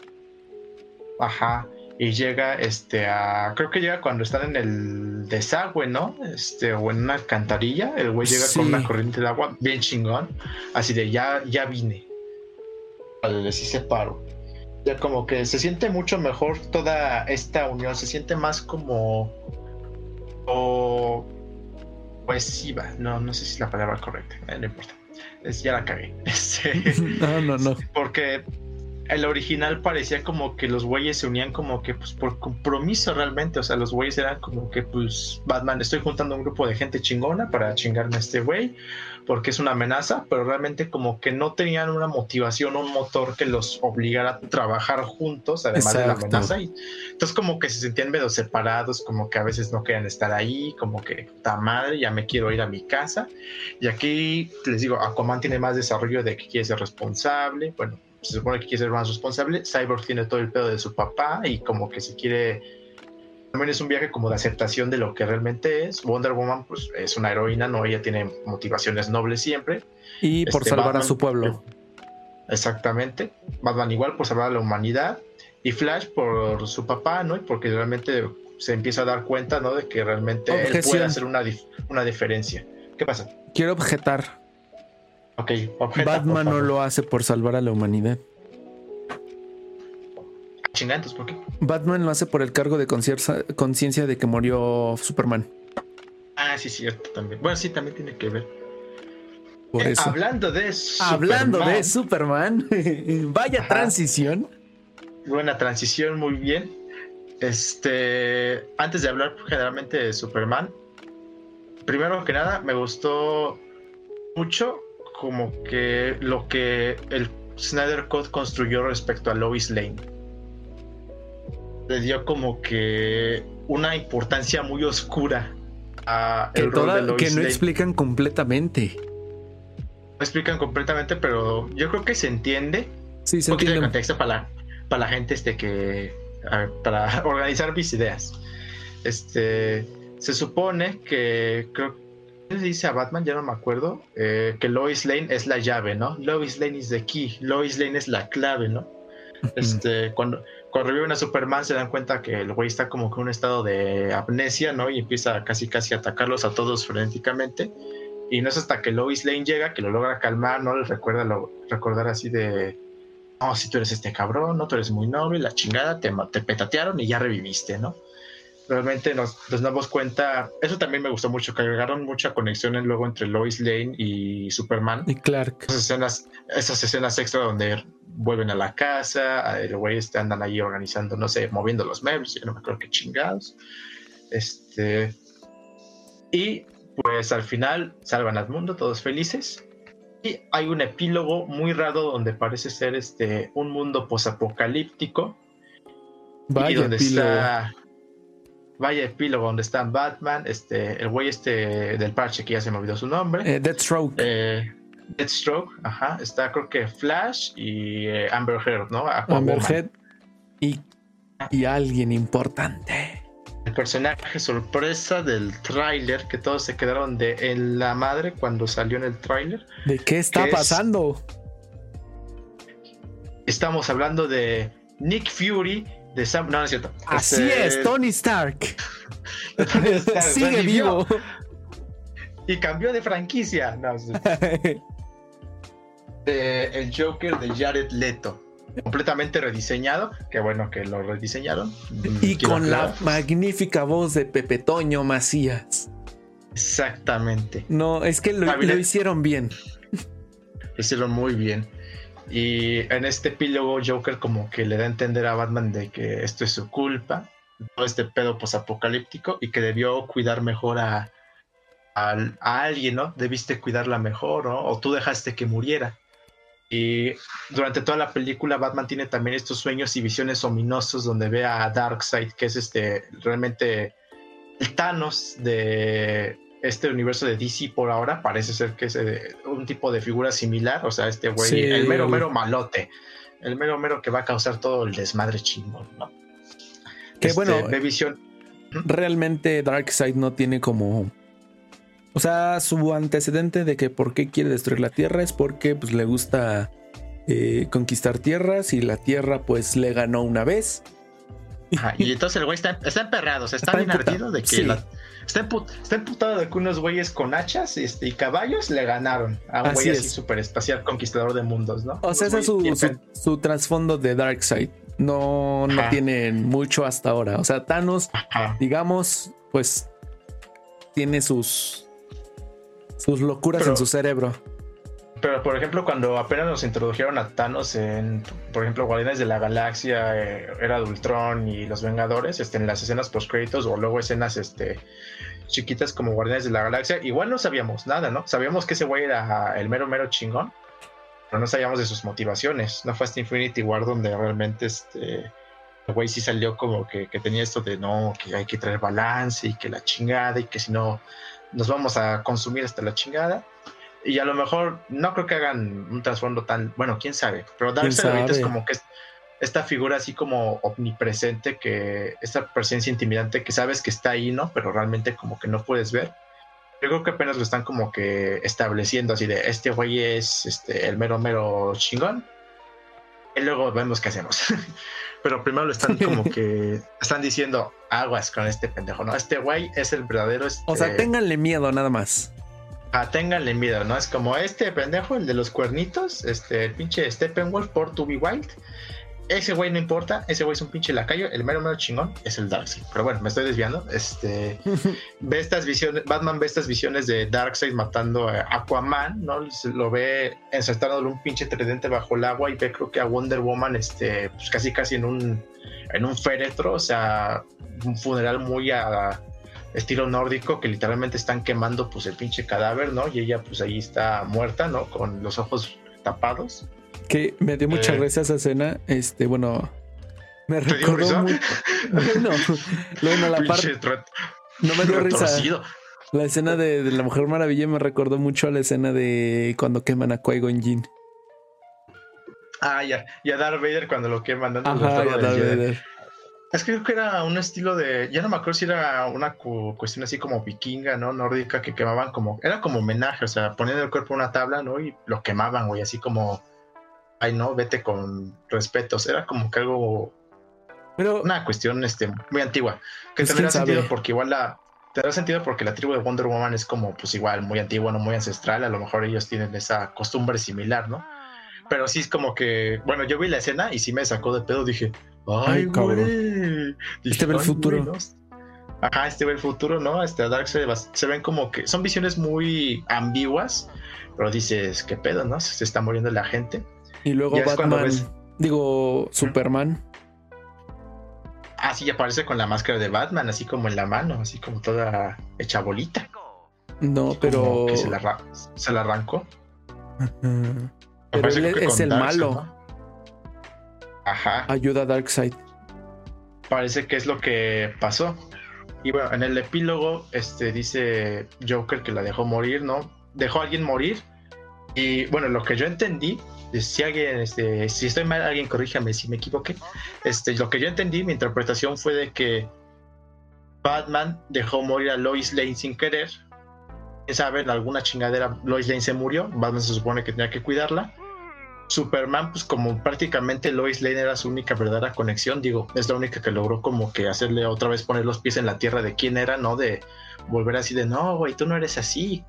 Ajá. Y llega este a. Creo que llega cuando están en el desagüe, ¿no? Este, o en una alcantarilla. El güey llega Sí. con una corriente de agua bien chingón. Así de ya, ya vine. Vale, sí se paro. Ya como que se siente mucho mejor toda esta unión. Se siente más como. O. Cohesiva. No, no sé si es la palabra correcta. eh, no importa. Es, ya la cagué. *laughs* Este, *laughs* No, no, no. porque el original parecía como que los güeyes se unían como que pues por compromiso realmente, o sea, los güeyes eran como que pues Batman, estoy juntando un grupo de gente chingona para chingarme a este güey, porque es una amenaza, pero realmente como que no tenían una motivación, un motor que los obligara a trabajar juntos, además de la amenaza. Y, entonces como que se sentían medio separados, como que a veces no querían estar ahí, como que, puta madre, ya me quiero ir a mi casa. Y aquí les digo, Aquaman tiene más desarrollo de que quiere ser responsable. Bueno, se supone que quiere ser más responsable. Cyborg tiene todo el pedo de su papá y como que se quiere. También es un viaje como de aceptación de lo que realmente es. Wonder Woman, pues es una heroína, ¿no? Ella tiene motivaciones nobles siempre. Y por Este, salvar a su pueblo. Exactamente. Batman igual por salvar a la humanidad. Y Flash por su papá, ¿no? Y porque realmente se empieza a dar cuenta, ¿no? De que realmente él puede hacer una, dif- una diferencia. ¿Qué pasa? Quiero objetar. Ok, objeta, Batman no lo hace por salvar a la humanidad. Chinga, entonces, ¿por qué? Batman lo hace por el cargo de conciencia de que murió Superman. Ah, sí, cierto, también. Bueno, sí, también tiene que ver. Por Eh, eso. Hablando de Hablando de Superman, Superman, *laughs* vaya Ajá. transición. Buena transición, muy bien. Este, antes de hablar generalmente de Superman, primero que nada me gustó mucho como que lo que el Snyder Code construyó respecto a Lois Lane. Le dio como que una importancia muy oscura a que, que no explican completamente. No explican completamente, pero yo creo que se entiende. Sí, se un entiende. de contexto para la, para la gente este que para *laughs* organizar mis ideas. Este se supone que creo que dice a Batman, ya no me acuerdo, eh, que Lois Lane es la llave, ¿no? Lois Lane is the key, Lois Lane es la clave, ¿no? *laughs* Este, cuando, cuando reviven a Superman se dan cuenta que el güey está como que en un estado de amnesia, ¿no? Y empieza casi casi a atacarlos a todos frenéticamente. Y no es hasta que Lois Lane llega que lo logra calmar, ¿no? Le recuerda lo, recordar así de, no, si tú eres este cabrón, no, tú eres muy noble, la chingada, te, te petatearon y ya reviviste, ¿no? Realmente nos, damos cuenta, eso también me gustó mucho, que agregaron mucha conexión luego entre Lois Lane y Superman. Y Clark. Esas escenas, esas escenas extra donde vuelven a la casa, el güey este, andan ahí organizando, no sé, moviendo los memes, yo no me acuerdo qué chingados. Este, y pues al final salvan al mundo, todos felices. Y hay un epílogo muy raro donde parece ser este un mundo posapocalíptico. Vaya y donde está vaya epílogo donde están Batman, este, el güey este del parche que ya se me olvidó su nombre. Eh, Deathstroke. Eh, Deathstroke, ajá. Está creo que Flash y eh, Amber Heard, ¿no? Amber Heard y, y alguien importante. El personaje sorpresa del tráiler que todos se quedaron de en la madre cuando salió en el tráiler. ¿De qué está pasando? Estamos hablando de Nick Fury de Sam. No, no es cierto. Así este, es, Tony Stark. *laughs* *laughs* Sigue vivo. Y cambió de franquicia. No, el Joker de Jared Leto. Completamente rediseñado. Qué bueno que lo rediseñaron. Y con la magnífica voz de Pepe Toño Macías. Exactamente. No, es que lo, lo hicieron bien. Lo hicieron muy bien. Y en este epílogo Joker como que le da a entender a Batman de que esto es su culpa, todo este pedo posapocalíptico y que debió cuidar mejor a, a, alguien, ¿no? Debiste cuidarla mejor, ¿no? O tú dejaste que muriera. Y durante toda la película Batman tiene también estos sueños y visiones ominosos donde ve a Darkseid, que es este realmente el Thanos de este universo de DC por ahora parece ser que es eh, un tipo de figura similar, o sea, este güey, el mero mero malote, el mero mero que va a causar todo el desmadre chingón, ¿no? Que este, bueno, de visión. Realmente Darkseid no tiene como o sea, su antecedente de que por qué quiere destruir la Tierra es porque pues le gusta eh, conquistar tierras y la Tierra pues le ganó una vez. y entonces el güey está, está emperrado, o sea, está, bien ardido de que la, Está, emputado de que unos güeyes con hachas este, y caballos le ganaron a un güey así super espacial conquistador de mundos, ¿no? O sea, ese es su, su, trasfondo de Darkseid. No, no tienen mucho hasta ahora. O sea, Thanos, digamos, pues tiene sus, sus locuras en su cerebro. Pero, por ejemplo, cuando apenas nos introdujeron a Thanos en, por ejemplo, Guardianes de la Galaxia, eh, Era de y Los Vengadores, este, en las escenas post-créditos o luego escenas este, chiquitas como Guardianes de la Galaxia, igual no sabíamos nada, ¿no? Sabíamos que ese güey era el mero, mero chingón, pero no sabíamos de sus motivaciones. No fue hasta Infinity War donde realmente este, el güey sí salió como que, que tenía esto de no, que hay que traer balance y que la chingada y que si no nos vamos a consumir hasta la chingada y a lo mejor no creo que hagan un trasfondo tan, bueno, quién sabe, pero Darkseid es como que esta figura así como omnipresente, que esta presencia intimidante que sabes que está ahí, ¿no? Pero realmente como que no puedes ver. Yo creo que apenas lo están como que estableciendo así de este güey es este, el mero mero chingón. Y luego vemos qué hacemos. *laughs* Pero primero lo están como que *laughs* están diciendo aguas con este pendejo, ¿no? Este güey es el verdadero. o sea, este ténganle miedo nada más ah, ténganle miedo, ¿no? Es como este pendejo, el de los cuernitos, este, el pinche Steppenwolf por To Be Wild. ese güey no importa, ese güey es un pinche lacayo, el mero mero chingón es el Darkseid. Pero bueno, me estoy desviando. Este *laughs* ve estas visiones, Batman ve estas visiones de Darkseid matando a Aquaman, ¿no? Lo ve ensartándole un pinche tridente bajo el agua y ve creo que a Wonder Woman, este, pues casi casi en un en un féretro, o sea, un funeral muy a estilo nórdico que literalmente están quemando pues el pinche cadáver, ¿no? Y ella pues ahí está muerta, ¿no? Con los ojos tapados. Que me dio mucha eh. risa esa escena, este, bueno, me recordó muy... no, *laughs* bueno, la parte no me dio risa. La escena de, la Mujer Maravilla me recordó mucho a la escena de cuando queman a Qui-Gon Jinn. Ah, ya, y a Darth Vader cuando lo queman. ¿no? Ajá, Darth Vader. Es que creo que era un estilo de. Ya no me acuerdo si era una cuestión así como vikinga, ¿no? Nórdica, que quemaban como. Era como homenaje, o sea, poniendo el cuerpo en una tabla, ¿no? Y lo quemaban, güey, así como. Ay, no, vete con respetos. Era como que algo. Pero. Una cuestión este, muy antigua. Que tendrá sentido porque igual la. Tendrá sentido porque la tribu de Wonder Woman es como, pues igual, muy antigua, no muy ancestral. A lo mejor ellos tienen esa costumbre similar, ¿no? Pero sí es como que. Bueno, yo vi la escena y sí me sacó de pedo. Dije Ay, cabrón. Este ve el futuro. Ajá, este ve el futuro, ¿no? Este Darkseid se ven como que son visiones muy ambiguas, pero dices, ¿qué pedo, no? Se está muriendo la gente. Y luego Batman, digo, Superman. Ah, sí, aparece con la máscara de Batman, así como en la mano, así como toda hecha bolita. No, pero. se, la, se la arrancó. Pero él es el malo. Ajá. ayuda a Darkseid. Parece que es lo que pasó. Y bueno, en el epílogo este, dice Joker que la dejó morir, ¿no? Dejó a alguien morir. Y bueno, lo que yo entendí, si alguien, este, si estoy mal, alguien corríjame si me equivoqué. Este, lo que yo entendí, mi interpretación fue de que Batman dejó morir a Lois Lane sin querer. Saben, alguna chingadera, Lois Lane se murió. Batman se supone que tenía que cuidarla. Superman, pues como prácticamente Lois Lane era su única verdadera conexión, digo, es la única que logró como que hacerle otra vez poner los pies en la tierra de quién era, ¿no? De volver así de, no, güey, tú no eres así.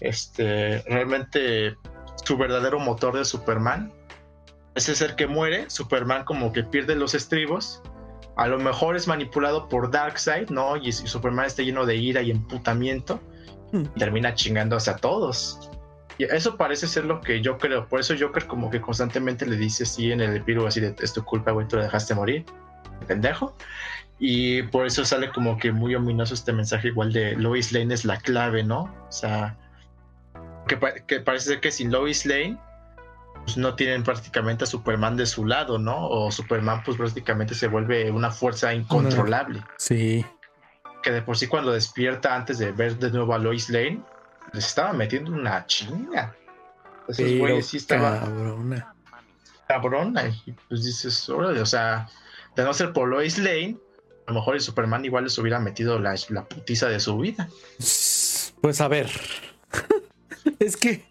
Este, realmente su verdadero motor de Superman, ese ser que muere, Superman como que pierde los estribos, a lo mejor es manipulado por Darkseid, ¿no? Y, Superman está lleno de ira y emputamiento, hmm. termina chingándose a todos. Y eso parece ser lo que yo creo. Por eso Joker como que constantemente le dice así en el epílogo así de es tu culpa, güey, tú lo dejaste morir. Pendejo. Y por eso sale como que muy ominoso este mensaje igual de Lois Lane es la clave, ¿no? O sea, que, parece ser que sin Lois Lane pues no tienen prácticamente a Superman de su lado, ¿no? O Superman pues prácticamente se vuelve una fuerza incontrolable. Sí. Que de por sí cuando despierta antes de ver de nuevo a Lois Lane, les estaba metiendo una chinga. Esos güeyes sí estaban. Cabrona. Cabrona. Y pues dices, órale, o sea, de no ser por Lois Lane, a lo mejor el Superman igual les hubiera metido la, la putiza de su vida. Pues a ver. *laughs* es que.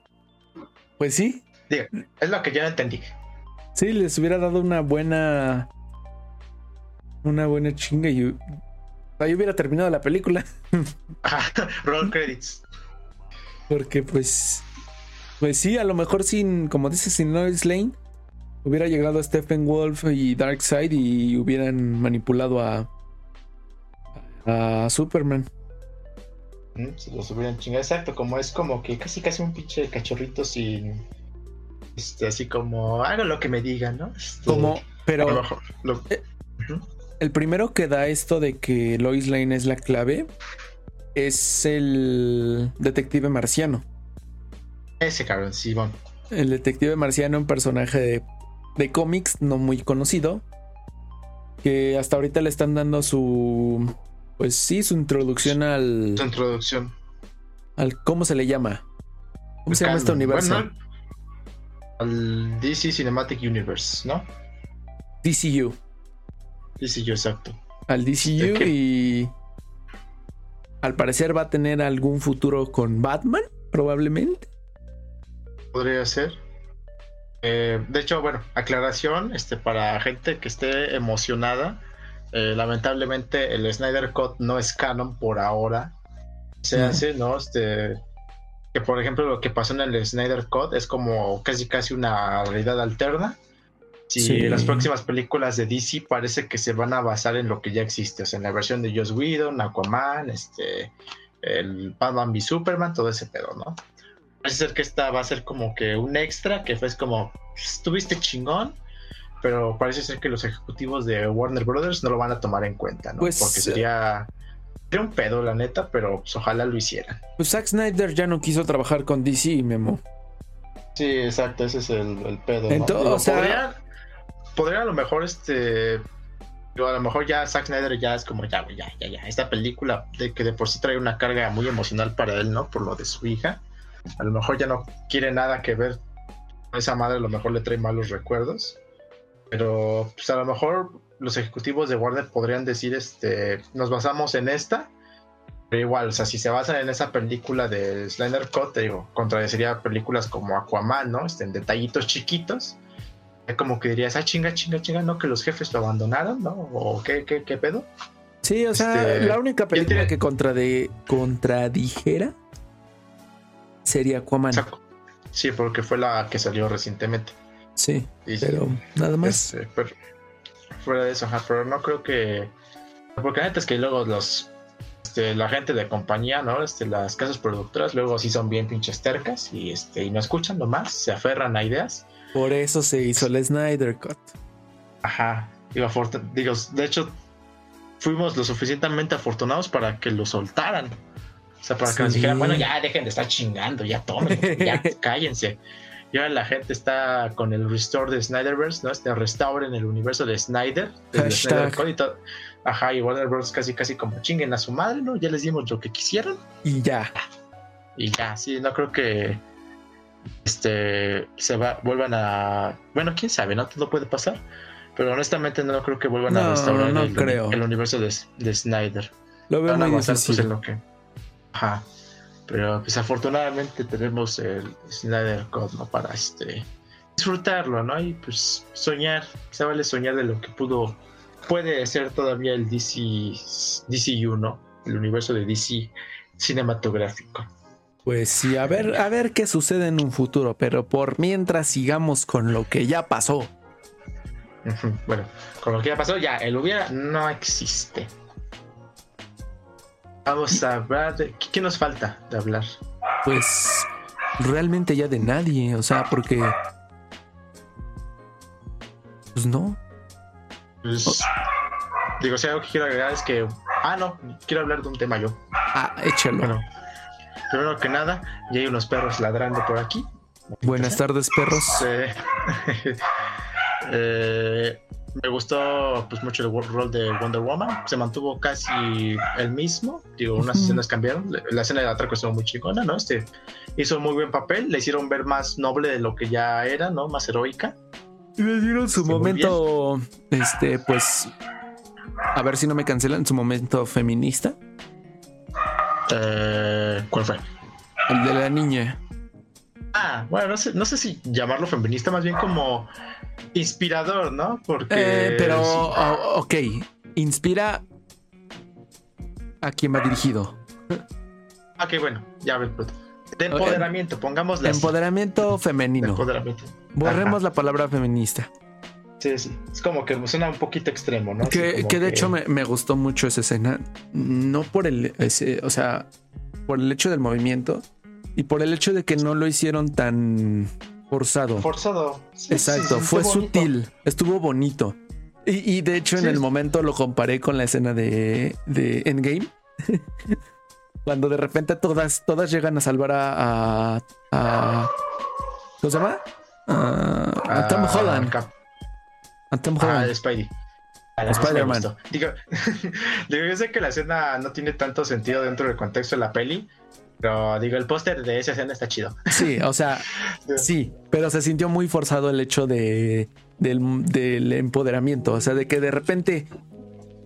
Pues sí. es lo que yo no entendí. Sí, les hubiera dado una buena. Una buena chinga y. Ahí hubiera terminado la película. *laughs* *laughs* Roll credits. Porque pues. Pues sí, a lo mejor sin, como dices, sin Lois Lane, hubiera llegado a Stephen Wolf y Darkseid y hubieran manipulado a. a Superman. Mm, se los hubieran chingado. Exacto, como es como que casi casi un pinche cachorrito sin. Este, así como hago lo que me digan, ¿no? Este, como, pero. Eh, el primero que da esto de que Lois Lane es la clave es el detective marciano. Ese cabrón, Simón. El detective marciano, un personaje de, cómics no muy conocido. Que hasta ahorita le están dando su. Pues sí, su introducción al. Su introducción. Al, ¿Cómo se le llama? ¿Cómo se llama este universo? al DC Cinematic Universe, ¿no? DCU. DCU, exacto. Al DCU y al parecer va a tener algún futuro con Batman, probablemente. Podría ser. Eh, de hecho, bueno, aclaración, este, para gente que esté emocionada, eh, lamentablemente el Snyder Cut no es canon por ahora. Se hace, ¿no? Este, que por ejemplo lo que pasó en el Snyder Cut es como casi casi una realidad alterna. Si Sí. las próximas películas de DC parece que se van a basar en lo que ya existe, o sea, en la versión de Joss Whedon, Aquaman, este, el Batman v Superman, todo ese pedo, ¿no? Parece ser que esta va a ser como que un extra, que fue como, estuviste chingón, pero parece ser que los ejecutivos de Warner Brothers no lo van a tomar en cuenta, ¿no? Pues, Porque sería, sería un pedo, la neta, pero pues, ojalá lo hicieran. Pues Zack Snyder ya no quiso trabajar con DC, Memo. Sí, exacto, ese es el, el pedo. ¿no? Ento- Digo, o sea- podrían, podrían a lo mejor este. a lo mejor ya Zack Snyder ya es como ya, ya, ya, ya. Esta película de que de por sí trae una carga muy emocional para él, ¿no? Por lo de su hija. A lo mejor ya no quiere nada que ver con esa madre, a lo mejor le trae malos recuerdos. Pero pues a lo mejor los ejecutivos de Warner podrían decir, este, nos basamos en esta. Pero igual, o sea, si se basan en esa película de Slender Cut, te digo, contradeciría películas como Aquaman, ¿no? Este, en detallitos chiquitos. Como que dirías, ah, chinga, chinga, chinga, ¿no? Que los jefes lo abandonaron, ¿no? O qué, qué, qué pedo. Sí, o sea, Este, la única película que contrade- contradijera sería Aquaman. Sí, porque fue la que salió recientemente. Sí, Y- pero nada más. Este, pero fuera de eso, ajá, pero no creo que. Porque la neta es que luego los. este, la gente de compañía, ¿no? Este, las casas productoras, luego sí son bien pinches tercas y, este, y no escuchan nomás, se aferran a ideas. Por eso se hizo el Snyder Cut. Ajá. Digo, digo, de hecho, fuimos lo suficientemente afortunados para que lo soltaran. O sea, para que nos dijeran, bueno, ya dejen de estar chingando, ya tomen, ya *laughs* cállense. Y ahora la gente está con el restore de Snyderverse, ¿no? Este restauren el universo de Snyder. Hashtag. Snyder Code y todo. Ajá, y Warner Bros. casi casi como chinguen a su madre, ¿no? Ya les dimos lo que quisieron. Y ya. Y ya, sí, no creo que este se va, vuelvan a. Bueno, quién sabe, ¿no? Todo puede pasar. Pero honestamente no creo que vuelvan No, a restaurar no el, creo. el universo de, de Snyder. Lo veo Van pues, en lo que. Ajá. Pero pues afortunadamente tenemos el Snyder Code, ¿no? Para este disfrutarlo, ¿no? Y pues soñar, se vale soñar de lo que pudo, puede ser todavía el DC, DCU, ¿no? El universo de DC cinematográfico. Pues sí, a ver, a ver qué sucede en un futuro, pero por mientras sigamos con lo que ya pasó. Bueno, con lo que ya pasó, ya, el hubiera no existe. Vamos a hablar de. ¿Qué, nos falta de hablar? Pues realmente ya de nadie, o sea, porque pues no. Pues, digo, si algo que quiero agregar es que. Ah, no, quiero hablar de un tema yo. Ah, échalo. Bueno, primero que nada, ya hay unos perros ladrando por aquí. Buenas tardes, perros. Eh, *laughs* eh, me gustó pues mucho el rol de Wonder Woman. Se mantuvo casi el mismo. Digo, unas escenas cambiaron. La escena de Atraco estuvo muy chingona, ¿no? Este hizo muy buen papel. Le hicieron ver más noble de lo que ya era, ¿no? Más heroica. Y le dieron su Sí, momento, este, pues, a ver si no me cancelan, su momento feminista, Eh, ¿Cuál fue? el de la niña. Ah, bueno, no sé, no sé si llamarlo feminista, más bien como inspirador, ¿no? Porque. Eh, pero, sí. ok, inspira a quien va dirigido. Qué bueno, ya ves. pues, De empoderamiento, pongamos la Empoderamiento femenino. empoderamiento. Borremos Ajá. la palabra feminista. Sí, sí. Es como que suena un poquito extremo, ¿no? Que, de hecho me, me gustó mucho esa escena. No por el, ese, o sea, por el hecho del movimiento y por el hecho de que no lo hicieron tan forzado. Forzado. Sí, Exacto, sí, sí, fue bonito. sutil, estuvo bonito. Y, y de hecho en el momento lo comparé con la escena de, de Endgame. *laughs* Cuando de repente todas, todas llegan a salvar a, a, a- ¿Cómo se llama? A, a Tom Ah, Holland. Tom Ah, Holland. de Spidey. Spider-Man. Digo, *laughs* digo, yo sé que la escena no tiene tanto sentido dentro del contexto de la peli, pero digo, el póster de esa escena está chido. Sí, o sea, *laughs* sí, pero se sintió muy forzado el hecho de, del, del empoderamiento. O sea, de que de repente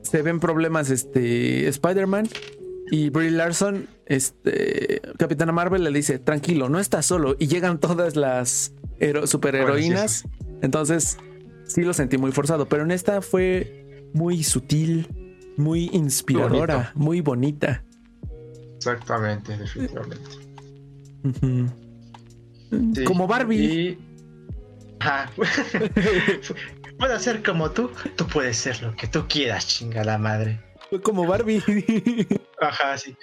se ven problemas este Spider-Man y Brie Larson, este Capitana Marvel le dice, tranquilo, no estás solo. Y llegan todas las hero- superheroínas. Entonces, sí lo sentí muy forzado. Pero en esta fue muy sutil, muy inspiradora, bonito. muy bonita. Exactamente, definitivamente. Sí, Como Barbie. y- Ajá. *laughs* Puedo ser como tú, tú puedes ser lo que tú quieras, chingada madre. Fue como Barbie. *laughs* Ajá, sí.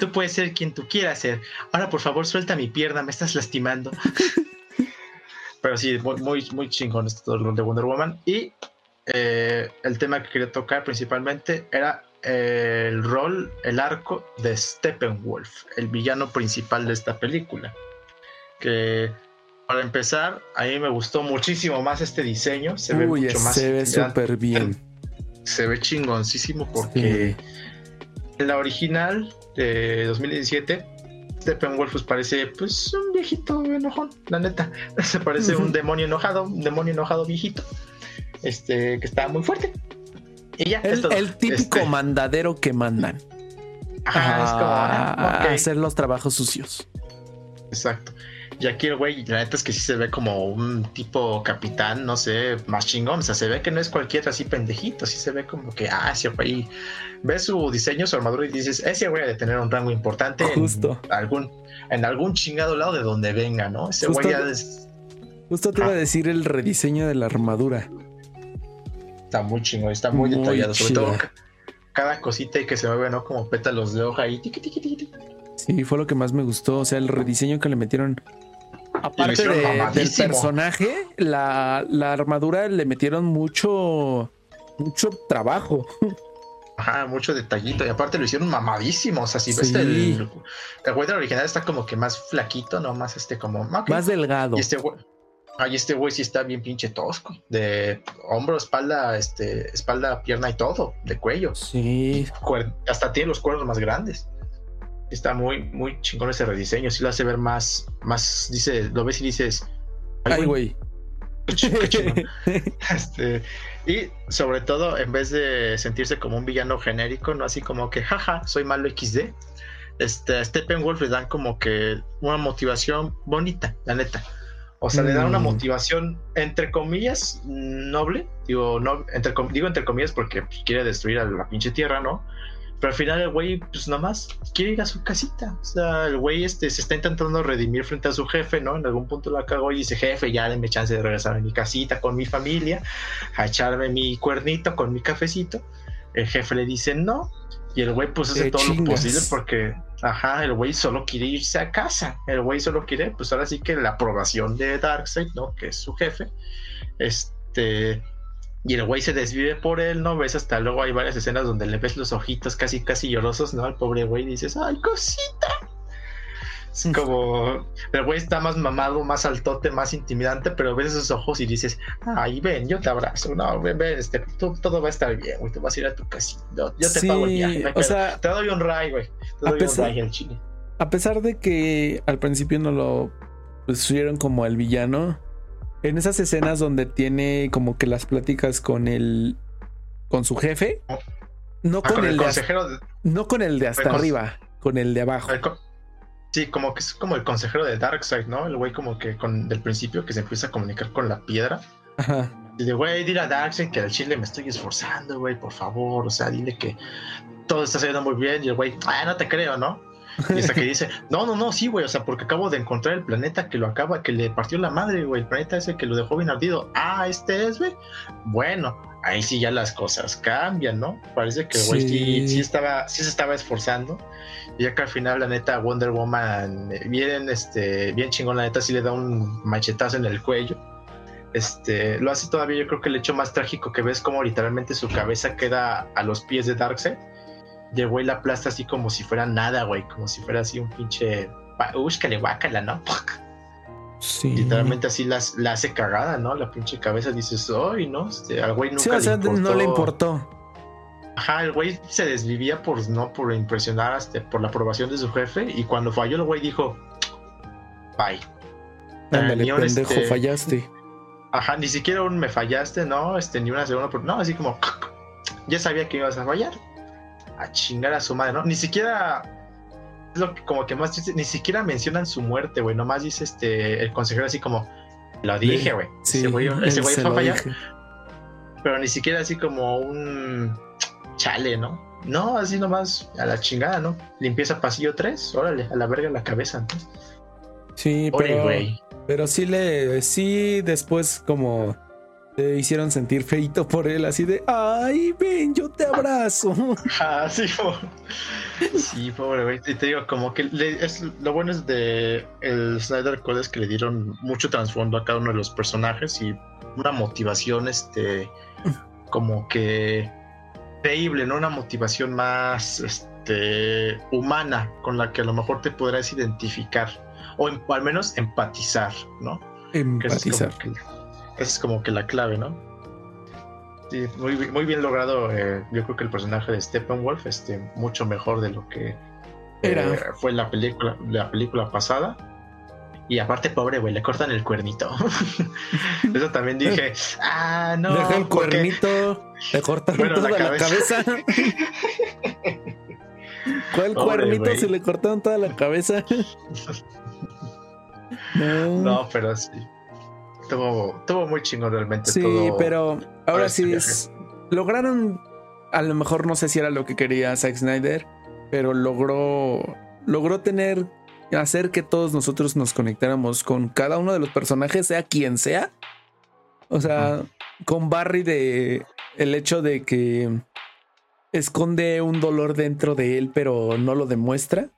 Tú puedes ser quien tú quieras ser. Ahora, por favor, suelta mi pierna, me estás lastimando. *laughs* Pero sí, muy, muy, chingón este todo de Wonder Woman. Y eh, el tema que quería tocar principalmente era eh, el rol, el arco de Steppenwolf, el villano principal de esta película. Que para empezar, a mí me gustó muchísimo más este diseño. Se ve mucho más. Se ve súper bien. Se ve chingoncísimo porque en la original de 2017 Steppenwolf pues parece pues un viejito enojón, la neta. *laughs* Se parece un demonio enojado, un demonio enojado viejito. Este, que está muy fuerte. Y ya. El, el típico este. mandadero que mandan. Ajá, es como ah, hacer los trabajos sucios. Exacto. Y aquí el güey, la neta es que sí se ve como un tipo capitán, no sé, más chingón. O sea, se ve que no es cualquier así pendejito, sí se ve como que, ah, ese güey. Ves su diseño, su armadura y dices, ese güey ha de tener un rango importante Justo. en algún, en algún chingado lado de donde venga, ¿no? Ese güey ya es... Justo te iba a decir el rediseño de la armadura. Está muy chingón, está muy, detallado, sobre todo cada cosita y que se mueve, ¿no? Como pétalos de hoja y tiqui, tiqui, tiqui. Sí, fue lo que más me gustó. O sea, el rediseño que le metieron Aparte del personaje, la, armadura le metieron mucho, mucho trabajo. Ajá, mucho detallito. Y aparte lo hicieron mamadísimo. O sea, si ves el, el güey original está como que más flaquito, no más este como. Más delgado. Y este güey. este güey sí está bien pinche tosco. De hombro, espalda, este, espalda, pierna y todo. De cuello. Sí. Hasta tiene los cuernos más grandes está muy, muy chingón ese rediseño. Sí lo hace ver más, más, dice, lo ves y dices, ay, güey. *laughs* este, y sobre todo, en vez de sentirse como un villano genérico, no así como que, jaja, soy malo XD, este, a Steppenwolf le dan como que una motivación bonita, la neta. O sea, le dan una mm. motivación, entre comillas, noble. Digo, no, entre, digo entre comillas porque quiere destruir a la pinche tierra, ¿no? Pero al final el güey, pues nada más quiere ir a su casita. O sea, el güey este, se está intentando redimir frente a su jefe, ¿no? En algún punto la cagó y dice, jefe, ya denme chance de regresar a mi casita con mi familia, a echarme mi cuernito con mi cafecito. El jefe le dice no. Y el güey pues hace todo lo posible porque, ajá, el güey solo quiere irse a casa. El güey solo quiere, pues ahora sí que la aprobación de Darkseid, ¿no? Que es su jefe. Este y el güey se desvive por él, ¿no? Ves hasta luego hay varias escenas donde le ves los ojitos casi, casi llorosos, ¿no? Al pobre güey dices, ¡ay, cosita! Es como, el güey está más mamado, más altote, más intimidante, pero ves esos ojos y dices, ay, ven, yo te abrazo, no, ven, ven, este, todo va a estar bien, güey, te vas a ir a tu casita, yo, te pago el viaje, o sea, te doy un ray, güey, te doy un ray al chile. A pesar de que al principio no lo pusieron como el villano, en esas escenas donde tiene como que las pláticas con el con su jefe, no ah, con, el, consejero de, no con el de hasta arriba, con el de abajo. sí, como que es como el consejero de Darkseid, ¿no? El güey como que con del principio que se empieza a comunicar con la piedra. Ajá. Y de güey, dile a Darkseid que al chile me estoy esforzando, güey, por favor, o sea, dile que todo está saliendo muy bien y el güey, ah, no te creo, ¿no? Y hasta que dice, no, no, no, sí, güey, o sea, porque acabo de encontrar el planeta que lo acaba, que le partió la madre, güey, el planeta ese que lo dejó bien ardido. Ah, este es, güey. Bueno, ahí sí ya las cosas cambian, ¿no? Parece que güey sí. estaba, sí se estaba esforzando. Y ya que al final, la neta, Wonder Woman, eh, bien, este, bien chingón, la neta, sí le da un machetazo en el cuello. Este, lo hace todavía, yo creo que el hecho más trágico que ves como literalmente su cabeza queda a los pies de Darkseid de güey la aplasta así como si fuera nada, güey, como si fuera así un pinche. Úscale, guácala, ¿no? Sí. Literalmente así las, la hace cagada, ¿no? La pinche cabeza dices, ¡ay, no! Este, al güey nunca sí, o sea, no le importó. Ajá, el güey se desvivía por, no, por impresionar este, por la aprobación de su jefe. Y cuando falló, el güey dijo, bye. Ándale, pendejo, este, fallaste. Ajá, ni siquiera un me fallaste, ¿no? Este, ni una segunda, no, así como, *laughs* ya sabía que ibas a fallar a chingar a su madre, ¿no? Ni siquiera es lo que como que más triste, ni siquiera mencionan su muerte, güey, nomás dice este el consejero así como lo dije, güey. Sí, ese güey, ese fue a fallar. Pero ni siquiera así como un chale, ¿no? No, así nomás a la chingada, ¿no? Limpieza pasillo 3, órale, a la verga la cabeza. Sí, pero Pero sí le, sí después como te hicieron sentir feito por él, así de, ay, ven, yo te abrazo. *laughs* Ah, sí, sí, pobre güey. Y te digo, como que es, lo bueno es de el Snyder Code es que le dieron mucho trasfondo a cada uno de los personajes y una motivación, este, como que creíble, ¿no? Una motivación más, este, humana, con la que a lo mejor te podrás identificar o, al menos empatizar, ¿no? Empatizar. Es como que la clave, ¿no? Sí, muy, muy bien logrado. Eh, yo creo que el personaje de Steppenwolf, este, mucho mejor de lo que eh, fue la película, la película pasada. Y aparte, pobre, güey, le cortan el cuernito. *laughs* Eso también dije, ah, no. Deja el cuernito, le cortan toda la cabeza. *laughs* ¿Cuál cuernito se le cortaron toda la cabeza? *laughs* no. no, pero sí estuvo, muy chingón realmente. Sí, pero ahora sí lograron, a lo mejor no sé si era lo que quería Zack Snyder, pero logró, logró tener, hacer que todos nosotros nos conectáramos con cada uno de los personajes, sea quien sea. O sea, con Barry de el hecho de que esconde un dolor dentro de él, pero no lo demuestra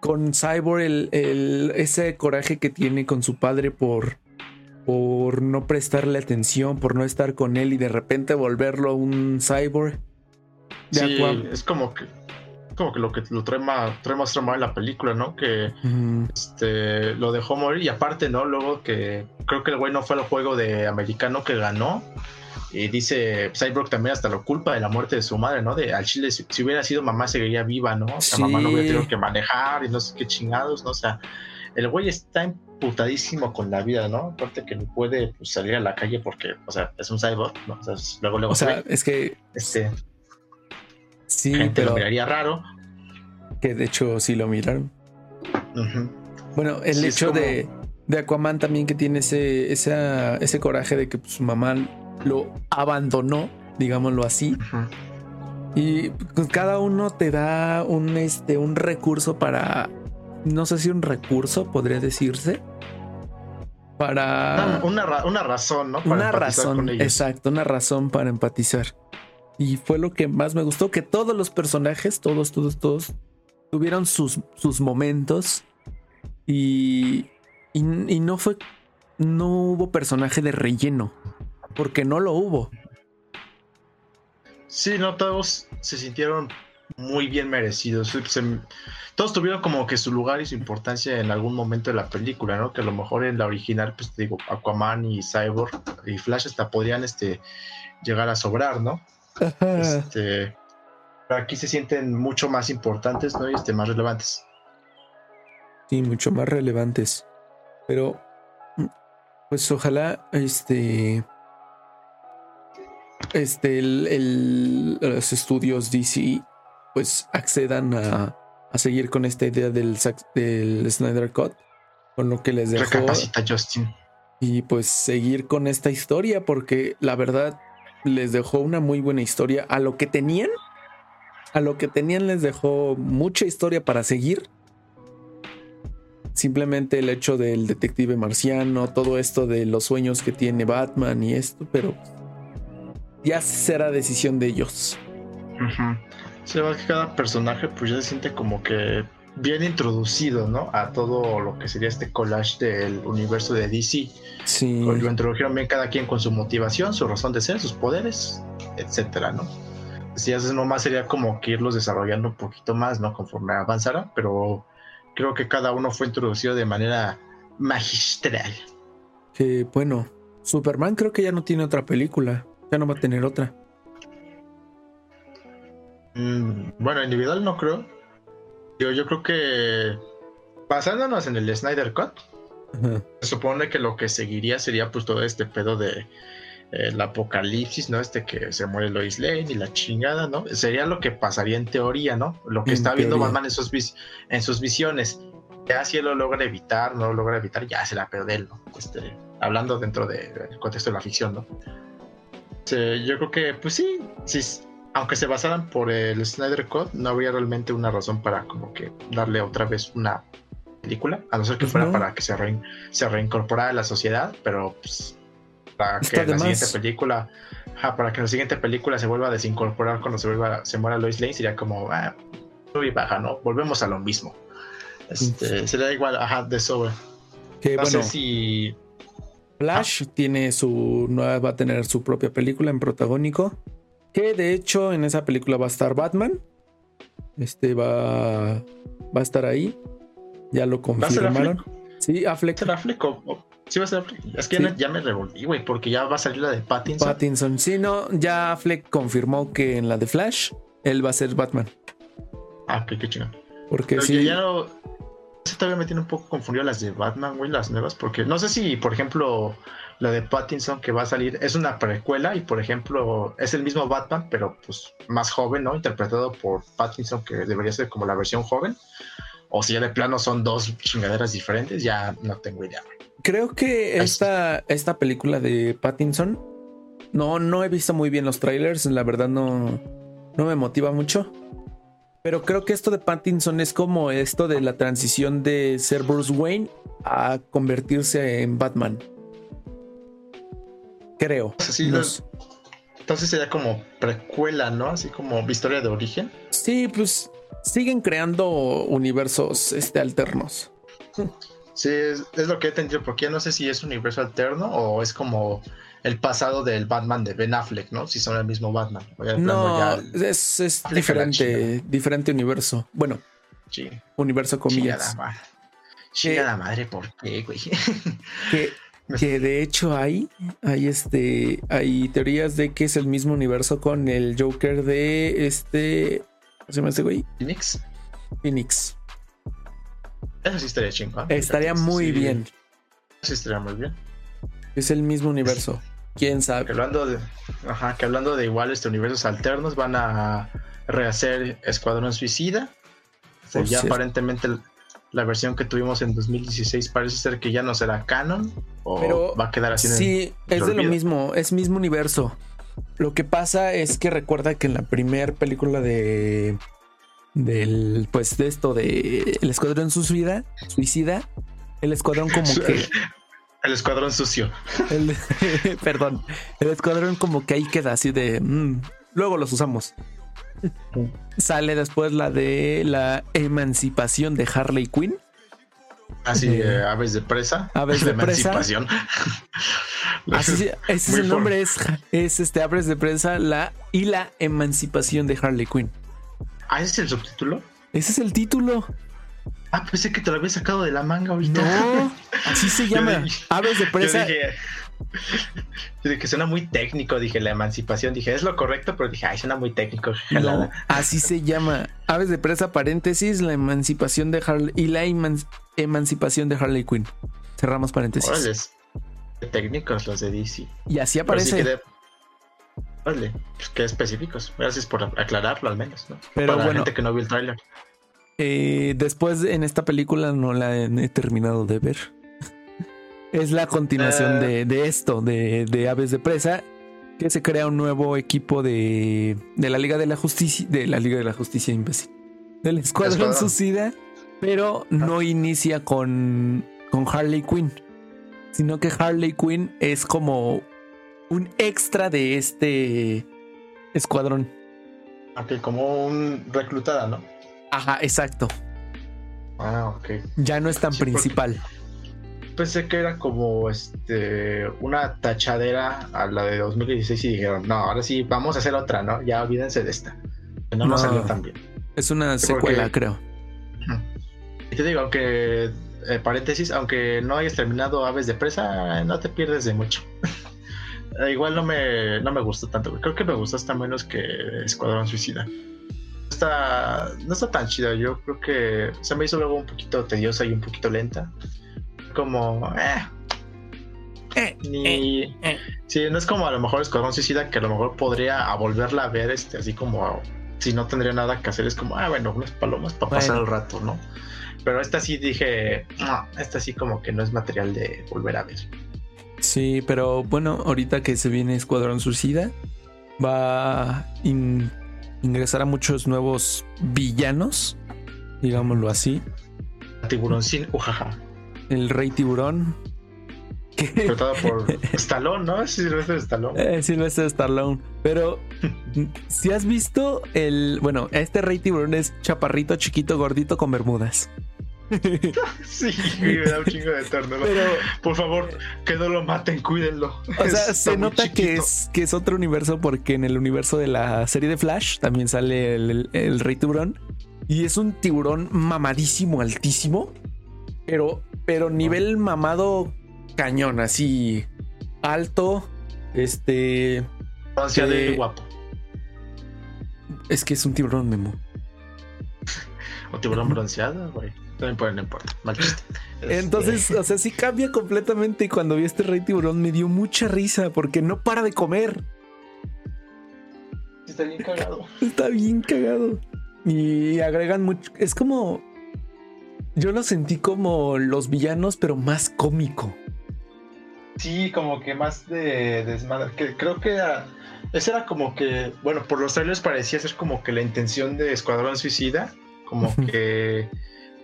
con Cyborg el, ese coraje que tiene con su padre por, por no prestarle atención, por no estar con él y de repente volverlo un cyborg. sí, es como que como que lo que lo trae más, trae más en la película, ¿no? Que este, lo dejó morir y aparte, ¿no? Luego que creo que el güey no fue al juego de americano que ganó y dice Cyborg también hasta lo culpa de la muerte de su madre, ¿no? De al chile, si, hubiera sido mamá, seguiría viva, ¿no? O sea, mamá no hubiera tenido que manejar y no sé qué chingados, ¿no? O sea, el güey está emputadísimo con la vida, ¿no? Aparte que no puede pues, salir a la calle porque, o sea, es un cyborg, ¿no? O sea, luego, luego. O sea, es que. Este. Sí, gente lo miraría raro. Que de hecho sí lo miraron. Bueno, el hecho de, de Aquaman también que tiene ese, ese coraje de que pues, su mamá lo abandonó, digámoslo así. Y pues, cada uno te da un, este, un recurso para, no sé si un recurso podría decirse, para... Una, razón, ¿no? una razón, exacto, una razón para empatizar. Y fue lo que más me gustó, que todos los personajes, todos, todos, todos, tuvieron sus, sus momentos y, y, y no fue, no hubo personaje de relleno porque no lo hubo. Sí, no, todos se sintieron muy bien merecidos. todos tuvieron como que su lugar y su importancia en algún momento de la película, ¿no? Que a lo mejor en la original, pues te digo, Aquaman y Cyborg y Flash hasta podrían este, llegar a sobrar, ¿no? Este, pero aquí se sienten mucho más importantes, ¿no? Y este, más relevantes. Sí, mucho más relevantes. Pero, pues ojalá, este, este, el, los estudios DC pues accedan a, a, seguir con esta idea del, del Snyder Cut, con lo que les dejó. Justin. Y pues seguir con esta historia, porque la verdad les dejó una muy buena historia. A lo que tenían, a lo que tenían les dejó mucha historia para seguir. Simplemente el hecho del detective marciano, todo esto de los sueños que tiene Batman y esto, pero ya será decisión de ellos. Se va que cada personaje pues ya se siente como que bien introducido, ¿no? A todo lo que sería este collage del universo de DC. Sí. Lo introdujeron bien cada quien con su motivación, su razón de ser, sus poderes, etcétera, ¿no? Si haces nomás sería como que irlos desarrollando un poquito más, ¿no? Conforme avanzara, pero creo que cada uno fue introducido de manera magistral. Que bueno, Superman creo que ya no tiene otra película. Ya no va a tener otra. Mm, bueno, individual no creo. Yo, yo creo que basándonos en el Snyder Cut, se supone que lo que seguiría sería pues todo este pedo de el apocalipsis, ¿no? Este que se muere Lois Lane y la chingada, ¿no? Sería lo que pasaría en teoría, ¿no? Lo que está viendo Batman en sus, en sus visiones. Ya si él lo logra evitar, no lo logra evitar, ya se la pedo de él, ¿no? Este, hablando dentro del contexto de la ficción, ¿no? Yo creo que, pues sí, sí, aunque se basaran por el Snyder Code, no habría realmente una razón para como que darle otra vez una película, a no ser que Pues fuera no. para que se, rein- se reincorporara a la sociedad, pero pues, para Está que la siguiente película, para que la siguiente película se vuelva a desincorporar cuando se vuelva, se muera Lois Lane, sería como, ah, baja, ¿no? Volvemos a lo mismo. Este, sería igual, ajá, de sobre. Que No bueno, sé si Flash tiene su nueva, va a tener su propia película en protagónico. Que de hecho en esa película va a estar Batman. Este va, va a estar ahí. Ya lo ¿Va a ser confirmaron. Sí, Affleck. ¿Va a ser Affleck o- sí va a ser Affleck? Es que Sí. ya, me- revolví, güey, porque ya va a salir la de Pattinson. Pattinson. Sí, no, ya Affleck confirmó que en la de Flash él va a ser Batman. ah, ok, qué chingón. Porque Pero sí. ya no. Eso todavía me tiene un poco confundido las de Batman, güey, las nuevas, porque no sé si, por ejemplo, la de Pattinson que va a salir es una precuela y, por ejemplo, es el mismo Batman, pero pues más joven, ¿no? Interpretado por Pattinson, que debería ser como la versión joven. O si ya de plano son dos chingaderas diferentes, ya no tengo idea. Creo que esta, esta película de Pattinson. No, no he visto muy bien los trailers. La verdad no, no me motiva mucho. Pero creo que esto de Pattinson es como esto de la transición de ser Bruce Wayne a convertirse en Batman. Creo. Sí. Entonces sería como precuela, ¿no? Así como historia de origen. Sí, pues siguen creando universos este, alternos. Sí, es, es lo que he entendido, porque ya no sé si es universo alterno o es como el pasado del Batman de Ben Affleck, ¿no? Si son el mismo Batman. Ya No, es, es la diferente, diferente universo. Bueno, sí, universo comillas. chingada madre. Chingada madre, ¿por qué, güey? *laughs* Que, que de hecho hay, hay este, hay teorías de que es el mismo universo con el Joker de este, ¿cómo se llama este güey? Phoenix. Phoenix. Eso sí estaría chingón. Estaría Sí, muy bien. Sí, estaría muy bien. Es el mismo universo. ¿Quién Que sabe? hablando de, ajá, que hablando de igual este universos alternos, van a rehacer Escuadrón Suicida. Por ya cierto. aparentemente la versión que tuvimos en 2016 parece ser que ya no será canon o Pero va a quedar así en el- Sí, es de lo mismo, es mismo universo. Lo que pasa es que recuerda que en la primera película de del pues de esto de el escuadrón suicida, suicida, el escuadrón como *laughs* que El escuadrón sucio. El- *laughs* perdón, el escuadrón como que ahí queda así de... mm, luego los usamos. Sale después la de la emancipación de Harley Quinn. Así, Eh, aves de presa. aves de *laughs* presa. emancipación. Así, se- *laughs* ese Muy nombre, es, es este Abres de prensa la, y la emancipación de Harley Quinn. Ah, ¿ese es el subtítulo? Ese es el título. Ah, pensé que te lo había sacado de la manga ahorita. No, *laughs* así se llama. dije- Aves de Yo presa. dije, yo dije que suena muy técnico, dije la emancipación, dije es lo correcto, pero dije, ay, suena muy técnico. *laughs* No, así se llama. Aves de presa, paréntesis, la emancipación de Harley y la eman- emancipación de Harley Quinn. Cerramos paréntesis. Técnicos los de DC. Y así aparece. Órale, pues qué específicos. Gracias por aclararlo al menos, ¿no? Pero Para la bueno. gente que no vio el tráiler. Eh, después en esta película no la he he terminado de ver. *laughs* Es la continuación Ah. de, de esto, de, de Aves de Presa, que se crea un nuevo equipo de, de la Liga de la Justicia, de la Liga de la Justicia, imbécil, del Escuadrón Escuadrón. Suicida, pero no inicia con, con Harley Quinn, sino que Harley Quinn es como un extra de este escuadrón. Ok, como un reclutada, ¿no? Ajá, exacto. Ah, ok. Ya no es tan Sí, principal. Pensé que era como este una tachadera a la de 2016 y dijeron, no, ahora sí, vamos a hacer otra, ¿no? Ya olvídense de esta. Que no, No. nos salió tan bien. Es una Sí, porque- secuela, creo. Y te digo, aunque, eh, paréntesis, aunque no hayas terminado Aves de Presa, no te pierdes de mucho. *laughs* Eh, Igual no me, no me gustó tanto, creo que me gustó hasta menos que Escuadrón Suicida. Está, no está tan chida, yo creo que se me hizo luego un poquito tediosa y un poquito lenta. Como, eh, Eh, ni... eh. Sí, no es como a lo mejor Escuadrón Suicida que a lo mejor podría a volverla a ver, este, así como si no tendría nada que hacer, es como, ah, bueno, unas palomas para pasar el rato, ¿no? Pero esta sí dije, no, esta sí como que no es material de volver a ver. Sí, pero bueno, ahorita que se viene Escuadrón Suicida, va in- ingresar a muchos nuevos villanos, digámoslo así. tiburoncín, ujaja. El rey tiburón. Interpretado por *laughs* Stallone, ¿no? Es Silvestre Stallone. Eh, Silvestre Stallone. Pero *laughs* si has visto el. Bueno, este rey tiburón es chaparrito, chiquito, gordito con bermudas. *laughs* sí, me da un chingo de ternura. Pero, por favor, que no lo maten, cuídenlo. O sea, se nota que es, que es otro universo porque en el universo de la serie de Flash también sale el, rey tiburón. Y es un tiburón mamadísimo, altísimo. Pero, pero nivel mamado cañón, así alto. Este. de guapo. Es que es un tiburón, Memo. *laughs* O tiburón bronceado, güey. No no importa. *laughs* Este, Entonces, o sea, sí cambia completamente. Y cuando vi este rey tiburón me dio mucha risa porque no para de comer. Está bien cagado. *laughs* Está bien cagado. Y agregan mucho. Es como. Yo lo sentí como los villanos, pero más cómico. Sí, como que más de desmadre. Que creo que era, ese era como que, bueno, por los trailers parecía ser como que la intención de Escuadrón Suicida, como que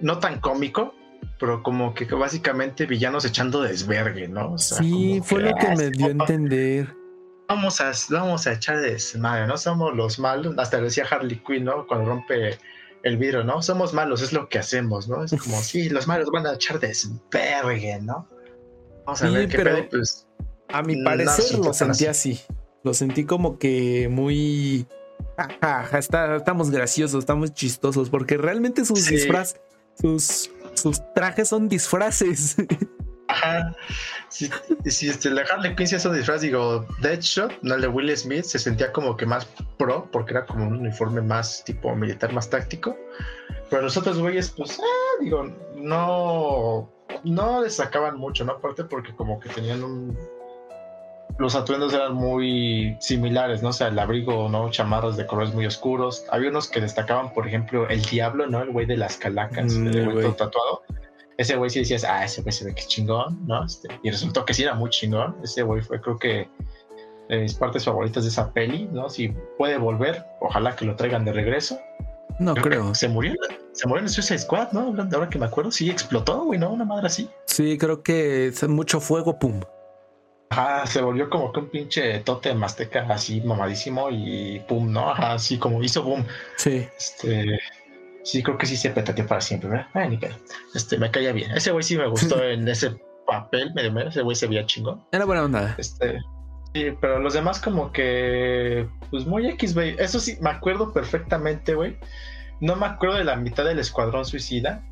no tan cómico, pero como que básicamente villanos echando desvergue, ¿no? sí, fue lo que me dio a entender. Vamos a, vamos a echar desmadre, ¿no? Somos los malos, hasta decía Harley Quinn, ¿no? Cuando rompe el vidrio, ¿no? Somos malos, es lo que hacemos, ¿no? Es como, *laughs* sí, los malos van a echar desvergue, ¿no? Vamos a ver qué pero pues, A mi parecer lo sentí así. Lo sentí como que muy... estamos graciosos, estamos chistosos, porque realmente sus disfraz sus, sus trajes son disfraces. *laughs* Ajá. Si, si este, la Harley Quinn se disfraz, digo, Deadshot, no el de Will Smith, se sentía como que más pro, porque era como un uniforme más tipo militar, más táctico. Pero los otros güeyes, pues, ah, digo, no, no destacaban mucho, ¿no? Aparte porque como que tenían un, los atuendos eran muy similares, ¿no? O sea, el abrigo, ¿no? Chamarras de colores muy oscuros. Había unos que destacaban, por ejemplo, el diablo, ¿no? El güey de las calacas, mm, el güey todo tatuado. Ese güey sí decías, ah, ese güey se ve que es chingón, ¿no? Este, y resultó que sí era muy chingón. Ese güey fue, creo que, de mis partes favoritas de esa peli, ¿no? Si puede volver, ojalá que lo traigan de regreso. No creo. Se murió, se murió en Suicide Squad, ¿no? Ahora que me acuerdo, sí explotó, güey, ¿no? Una madre así. Sí, creo que mucho fuego, pum. Ajá, se volvió como que un pinche tote mazteca así mamadísimo y pum, ¿no? Ajá, así como hizo boom. Sí. Este, sí, creo que sí se petateó para siempre, ¿verdad? Ay, ni Este, me caía bien. Ese güey sí me gustó *laughs* en ese papel, medio medio, ese güey se veía chingón. Era buena onda. Este, sí, pero los demás como que, pues muy X, güey. Eso sí, me acuerdo perfectamente, güey. No me acuerdo de la mitad del escuadrón suicida.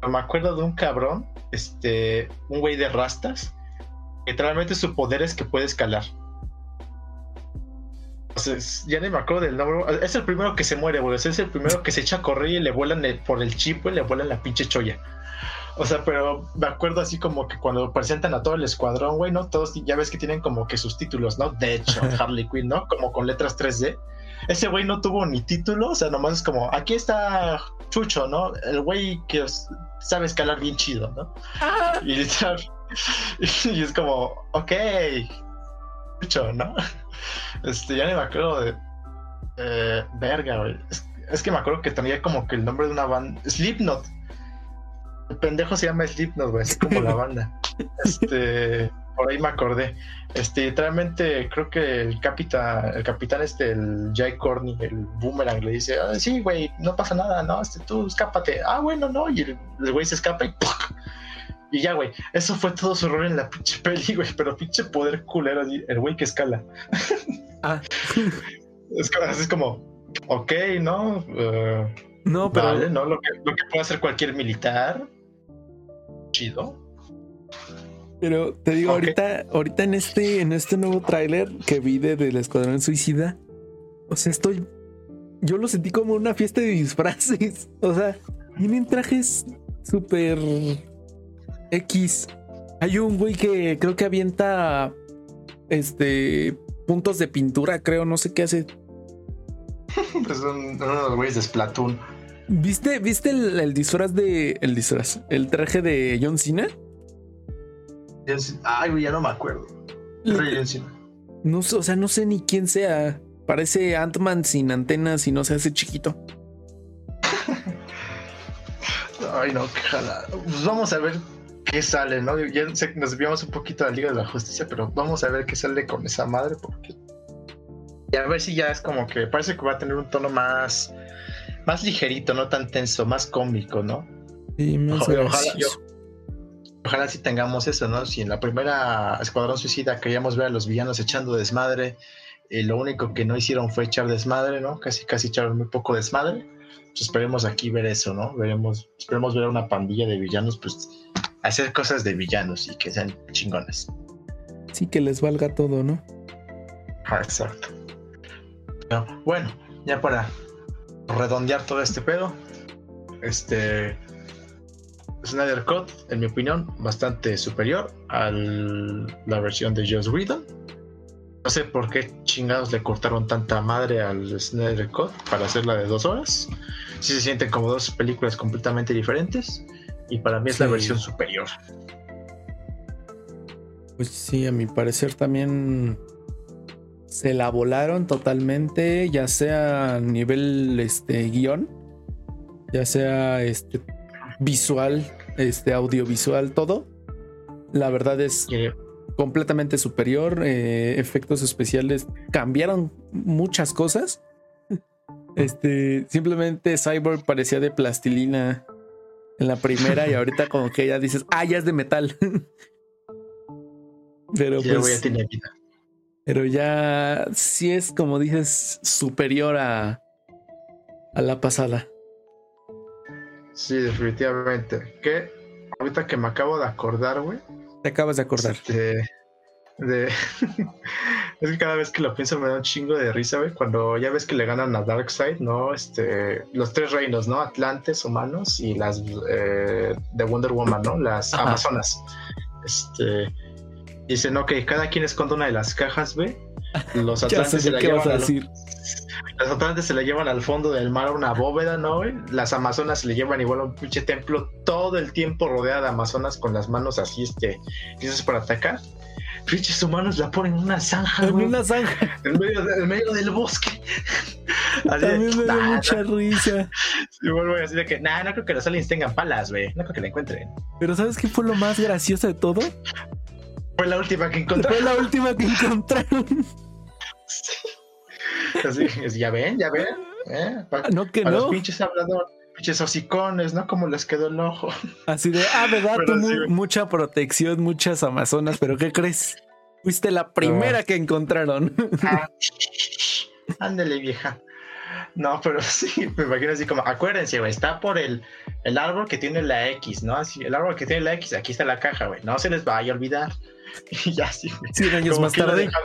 Pero me acuerdo de un cabrón, este, un güey de rastas literalmente su poder es que puede escalar. ya ni me acuerdo del nombre. Es el primero que se muere, güey. Es el primero que se echa a correr y le vuelan por el chip, y le vuelan la pinche cholla. O sea, pero me acuerdo así como que cuando presentan a todo el escuadrón, güey, ¿no? Todos ya ves que tienen como que sus títulos, ¿no? De hecho, *laughs* Harley Quinn, ¿no? Como con letras 3D. Ese güey no tuvo ni título, o sea, nomás es como, aquí está Chucho, ¿no? El güey que sabe escalar bien chido, ¿no? Y literal, *laughs* y es como, ok, mucho, ¿no? Este, ya ni me acuerdo de. Eh, verga, güey. Es, que me acuerdo que tenía como que el nombre de una banda. Slipknot. El pendejo se llama Slipknot, güey, así como la *laughs* banda. Este, por ahí me acordé. Este, literalmente creo que el capitán, el capitán este, el Jay Corny, el boomerang, le dice, ah, sí, güey, no pasa nada, no, este, tú escápate. Ah, bueno, no, y el, güey se escapa y ¡pum! Y ya, güey, eso fue todo su rol en la pinche peli, güey, pero pinche poder culero, el güey que escala. Ah. *laughs* es, como, ok, ¿no? Eh, no, pero. Vale, ¿no? Lo que, lo que puede hacer cualquier militar. Chido. Pero te digo, ahorita, ahorita en este, en este nuevo tráiler que vi de, del Escuadrón Suicida, o sea, estoy. Yo lo sentí como una fiesta de disfraces. *laughs* O sea, tienen trajes súper X. Hay un güey que creo que avienta este puntos de pintura, creo, no sé qué hace. *laughs* pues son unos güeyes de Splatoon. ¿Viste, ¿viste el, disfraz de. El disfraz, el traje de John Cena? Ay, güey, ya no me acuerdo. John Cena. No, o sea, no sé ni quién sea. Parece Ant-Man sin antenas y no se hace chiquito. *laughs* Ay, no, qué jala. Pues vamos a ver qué sale, ¿no? Ya nos desviamos un poquito de la Liga de la Justicia, pero vamos a ver qué sale con esa madre, porque. Y a ver si ya es como que parece que va a tener un tono más. Más ligerito, no tan tenso, más cómico, ¿no? Sí, más Ojalá, ojalá, yo- ojalá sí tengamos eso, ¿no? Si en la primera Escuadrón Suicida queríamos ver a los villanos echando desmadre, y lo único que no hicieron fue echar desmadre, ¿no? Casi, casi echaron muy poco desmadre. Pues esperemos aquí ver eso, ¿no? Veremos, esperemos ver a una pandilla de villanos, pues hacer cosas de villanos y que sean chingonas. Sí, que les valga todo, ¿no? Ah, exacto. No, bueno, ya para redondear todo este pedo, este Snyder Cut, en mi opinión, bastante superior a la versión de Joss Whedon. No sé por qué chingados le cortaron tanta madre al Snyder Cut para hacerla de dos horas. Sí se sienten como dos películas completamente diferentes. Y para mí es la versión superior. Pues sí, a mi parecer también se la volaron totalmente, ya sea a nivel este guion, ya sea este visual, este audiovisual, todo. La verdad es completamente superior. eh, efectos especiales cambiaron muchas cosas. *laughs* Este, simplemente Cyborg parecía de plastilina en la primera y ahorita como que ya dices, ah, ya es de metal. *laughs* Pero pues, ya vida. pero ya sí es como dices superior a a la pasada. Sí, definitivamente. Que ahorita que me acabo de acordar, güey. Te acabas de acordar. Este, de... *laughs* es que cada vez que lo pienso me da un chingo de risa, güey. Cuando ya ves que le ganan a Darkseid, ¿no? Este, los tres reinos, ¿no? Atlantes, humanos y las eh, de Wonder Woman, ¿no? Las Ajá. Amazonas. Este, dicen, ok, cada quien esconde una de las cajas, güey. Los *laughs* Atlantes se la llevan a al- decir. los Atlantes se la llevan al fondo del mar a una bóveda, ¿no? güey? Las Amazonas se le llevan igual a un pinche templo todo el tiempo rodeada de Amazonas con las manos así, este, listas para atacar. Pinches humanos la ponen en una zanja, En una zanja. en medio, de- en medio del bosque. *laughs* Así de, También me dio "Nah, mucha risa. *laughs* Y vuelvo a decir de que, nah, no creo que los aliens tengan palas, güey. No creo que la encuentren. Pero ¿sabes qué fue lo más gracioso de todo? Fue la última que encontré. Fue la última que encontraron. *laughs* Así, ya ven, ya ven. ¿eh? Pa- No que a los no. pinches habladores, pinches hocicones, ¿no? Como les quedó el ojo. *laughs* Así de, ah, ¿verdad? Pero Tú sí, mucha protección, muchas amazonas, pero ¿qué crees? Fuiste la primera que encontraron. *laughs* Ah, Ándale, vieja. No, pero *laughs* sí, me imagino así como, acuérdense, güey, está por el, el árbol que tiene la X, ¿no? Así, el árbol que tiene la X, aquí está la caja, güey. No se les vaya a olvidar. Y ya sí, güey. 100 años más tarde. dejan-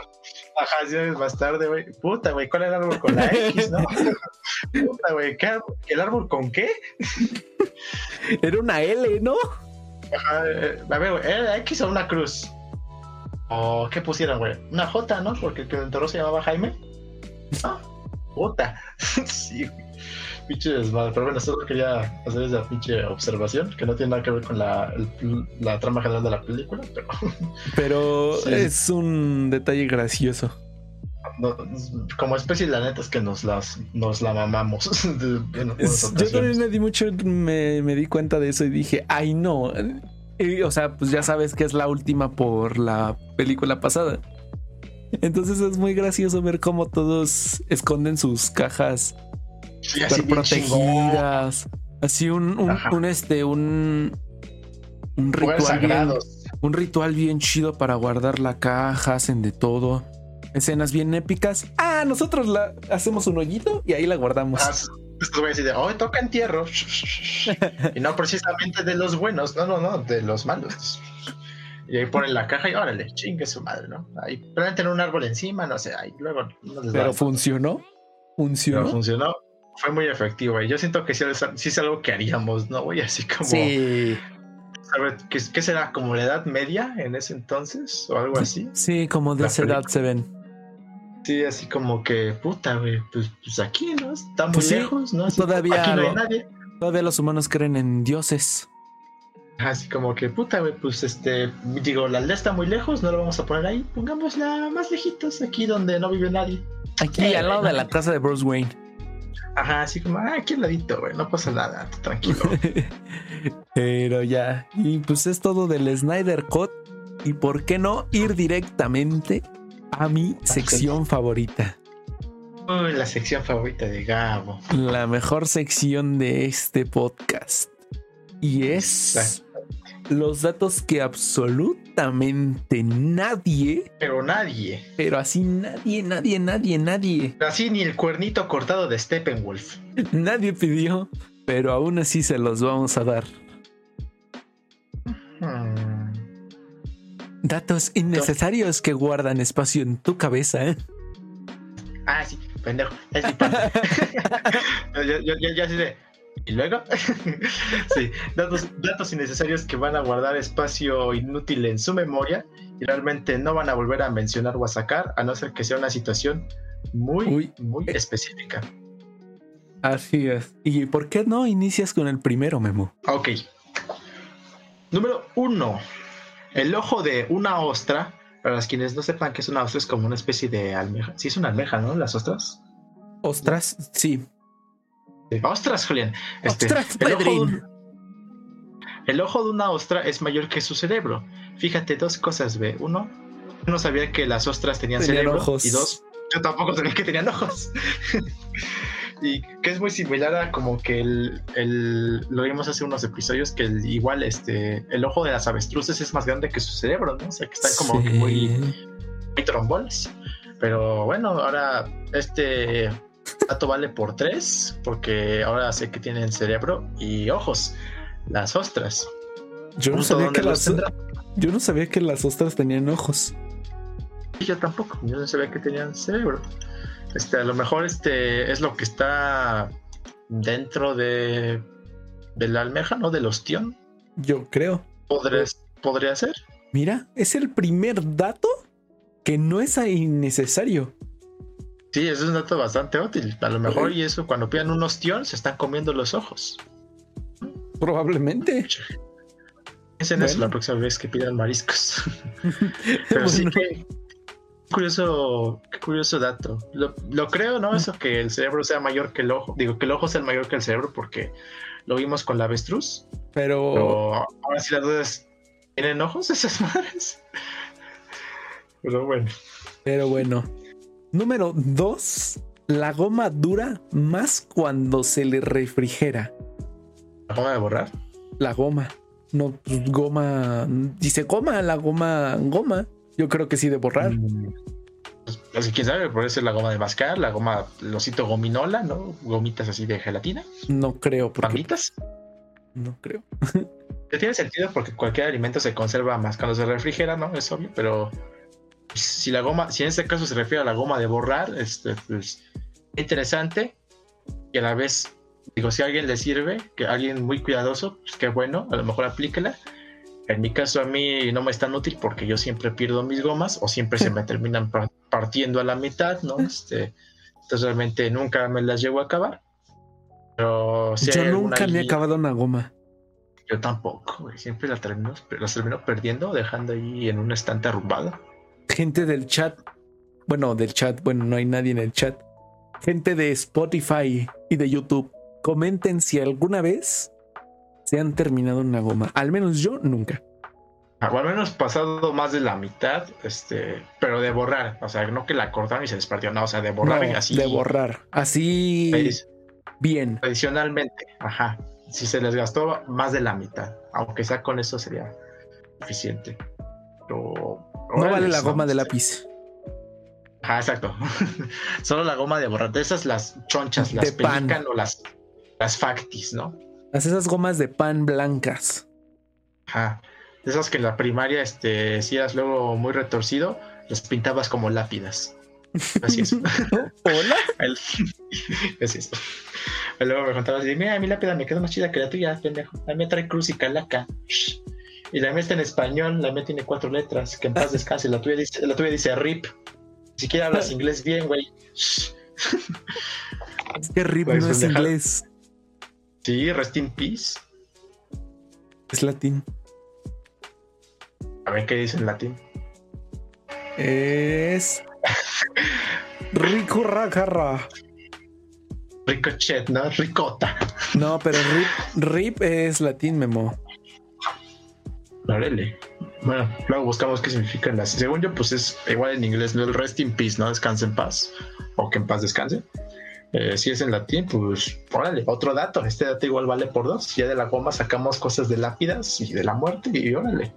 Ajá, 100 años más tarde, güey. Puta, güey, ¿cuál es el árbol con la X, no? *laughs* Puta, güey, ¿qué árbol- ¿el árbol con qué? Era una L, ¿no? Ajá, eh, a ver, güey, ¿era la X o una cruz? ¿O qué pusieron, güey? Una J, ¿no? Porque el que se llamaba Jaime. *laughs* Ah, puta. *laughs* sí, güey. Pinche desmadre. Pero bueno, solo quería hacer esa pinche observación que no tiene nada que ver con la, el- la trama general de la película, pero *laughs* Pero Sí. es un detalle gracioso. no- como especie, la neta es que nos, las, nos la mamamos. *laughs* Es- yo también me di mucho, me, me di cuenta de eso y dije, ay no. Y, o sea, pues ya sabes que es la última por la película pasada. Entonces es muy gracioso ver cómo todos esconden sus cajas Sí, así protegidas. Así un, un, este, un, un ritual bien, un ritual bien chido para guardar la caja, hacen de todo. Escenas bien épicas. Ah, nosotros la hacemos un hoyito y ahí la guardamos. Ah, Estos güeyes de, oh, toca entierro. *laughs* y no precisamente de los buenos, no, no, no, de los malos. Y ahí ponen la caja y órale, chingue su madre, ¿no? Ahí planten un árbol encima, no sé, ahí luego no les Pero funcionó. Pero Funcionó. Fue muy efectivo. Y yo siento que sí es, sí es algo que haríamos, ¿no? Güey, así como. Sí, ¿sabe? ¿Qué, qué será? ¿Como la edad media en ese entonces? O algo así. sí, como de La esa edad se ven. Sí, así como que, puta, güey, pues, pues aquí, ¿no? Está muy Pues sí, lejos, ¿no? Así todavía Aquí no hay nadie. Todavía los humanos creen en dioses. Así como que, puta, güey, pues este, digo, la aldea está muy lejos, no la vamos a poner ahí, pongámosla más lejitos, aquí donde no vive nadie. Aquí Eh, al lado de la casa de Bruce Wayne. Ajá, así como, ah, aquí al ladito, güey, no pasa nada, tranquilo. *laughs* Pero ya, y pues es todo del Snyder Cut. Y por qué no ir directamente a mi sección favorita. Uy, la sección favorita de Gabo. La mejor sección de este podcast. Y es. Los datos que absolutamente nadie, Pero nadie, pero así nadie, nadie, nadie, nadie, así ni el cuernito cortado de Steppenwolf. nadie pidió, pero aún así se los vamos a dar. Hmm. Datos innecesarios que guardan espacio en tu cabeza. ¿eh? Ah, sí, pendejo. Es *laughs* mi *laughs* yo, yo, de. ¿Y luego? *laughs* sí, datos, datos innecesarios que van a guardar espacio inútil en su memoria y realmente no van a volver a mencionar o a sacar, a no ser que sea una situación muy, Uy. muy específica. Así es. ¿Y por qué no inicias con el primero, Memo? Ok. Número uno. El ojo de una ostra. Para los quienes no sepan que es una ostra, es como una especie de almeja. Sí, es una almeja, ¿no? Las ostras. Ostras, sí. Ostras, Julián. Este, Ostras, el, ojo un- el ojo de una ostra es mayor que su cerebro. Fíjate, dos cosas, ve. Uno, no sabía que las ostras tenían, Tenían cerebro. ojos. Y dos, yo tampoco sabía que tenían ojos. *laughs* y que es muy similar a como que el, el- lo vimos hace unos episodios, que el- igual este, el ojo de las avestruces es más grande que su cerebro, ¿no? O sea, que están como que muy, muy trombones. Pero bueno, ahora este dato vale por tres, porque ahora sé que tienen cerebro y ojos, las ostras. Yo no sabía que las tendrá. yo no sabía que las ostras tenían ojos. Y yo tampoco, yo no sabía que tenían cerebro. Este, a lo mejor este es lo que está dentro de, de la almeja, ¿no? Del ostión. Yo creo. Podría, podría ser. Mira, es el primer dato que no es innecesario. Sí, eso es un dato bastante útil. A lo mejor y eso, cuando pidan un ostión, se están comiendo los ojos. Probablemente. Piensen eso Bueno. la próxima vez que pidan mariscos. *laughs* Pero sí que curioso, qué curioso dato. Lo, lo creo, ¿no? Eso que el cerebro sea mayor que el ojo. Digo, que el ojo sea mayor que el cerebro porque lo vimos con la avestruz. pero Pero ahora sí las dudas, ¿tienen ojos esas *laughs* madres? Pero bueno. Pero bueno. Número dos. La goma dura más cuando se le refrigera. ¿La goma de borrar? La goma. No, pues, goma. Dice goma, la goma, goma. Yo creo que sí de borrar. Mm, Pues, quién sabe, puede ser la goma de mascar, la goma, el osito gominola, ¿no? Gomitas así de gelatina, No creo, porque pambitas. no creo. Tiene sentido porque cualquier alimento se conserva más cuando se refrigera, ¿no? Es obvio, pero si la goma, si en este caso se refiere a la goma de borrar, este, pues interesante y a la vez, digo, si a alguien le sirve, que alguien muy cuidadoso, pues qué bueno, a lo mejor aplíquela. En mi caso a mí no me es tan útil porque yo siempre pierdo mis gomas o siempre se me *laughs* terminan par- partiendo a la mitad, ¿no? Este, entonces realmente nunca me las llevo a acabar. Pero si Yo nunca me he acabado una goma. yo tampoco. Siempre la termino, las termino perdiendo, dejando ahí en un estante arrumbado. Gente del chat. Bueno, del chat. Bueno, no hay nadie en el chat. Gente de Spotify y de YouTube. Comenten si alguna vez se han terminado una goma. Al menos yo nunca. O al menos pasado más de la mitad, este, pero de borrar. O sea, no que la cortaron y se les partió, no, o sea, de borrar No, y así. de borrar. Así bien. Tradicionalmente, ajá. Si se les gastó más de la mitad, aunque sea con eso sería suficiente. Pero. No vale la goma de lápiz. Ajá, exacto. *laughs* Solo la goma de borrar. De esas las chonchas, las pelican o las, las factis, ¿no? Las esas gomas de pan blancas. Ajá. Esas que en la primaria, este, si eras luego muy retorcido, las pintabas como lápidas. Así es. *laughs* Hola. *laughs* El- Así es. Luego me contabas así, mira, mi lápida me queda más chida que la tuya, pendejo. La mía trae cruz y calaca. Y la mía está en español, la mía tiene cuatro letras, que en paz descanse. La tuya dice, la tuya dice RIP. Ni siquiera hablas *laughs* inglés bien, güey. Es que RIP no es inglés. Sí, rest in peace. Es latín. A ver qué dice en latín. Es. Rico racarra. Ricochet, ¿no? Ricota. No, pero Rip, Rip es latín, Memo. Órale. Bueno, luego buscamos qué significan las. Según yo, pues es igual en inglés, ¿no? El rest in peace, ¿no? Descanse en paz. O que en paz descanse. Eh, si es en latín, pues órale, otro dato. Este dato igual vale por dos. Ya de la goma sacamos cosas de lápidas y de la muerte y órale.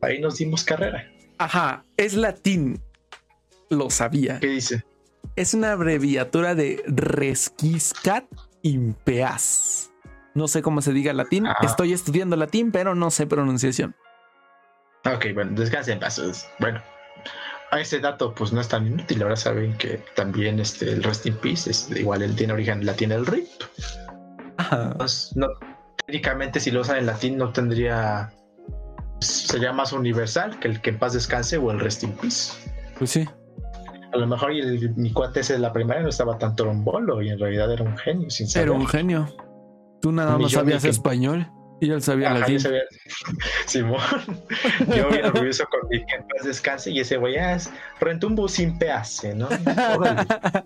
Ahí nos dimos carrera. Ajá, es latín. Lo sabía. ¿Qué dice? Es una abreviatura de resquiscat impeas. No sé cómo se diga latín. Ah. Estoy estudiando latín, pero no sé pronunciación. Ok, bueno, descanse en paz. Bueno, a ese dato pues no es tan inútil. Ahora saben que también este, el rest in peace es igual, él tiene origen latín el RIP. Ajá. Entonces, no, técnicamente si lo usan en latín no tendría... Sería más universal que el que en paz descanse o el rest in peace. Pues sí. A lo mejor el, mi cuate ese de la primaria no estaba tan trombolo y en realidad era un genio, sin saber. Era un genio. Tú nada más sabías que- español y él sabía Ajá, latín. yo sabía- *laughs* Simón, yo bien orgulloso con mi que en paz descanse y ese güey ah, es bus sin peaje, ¿no? Órale. *laughs*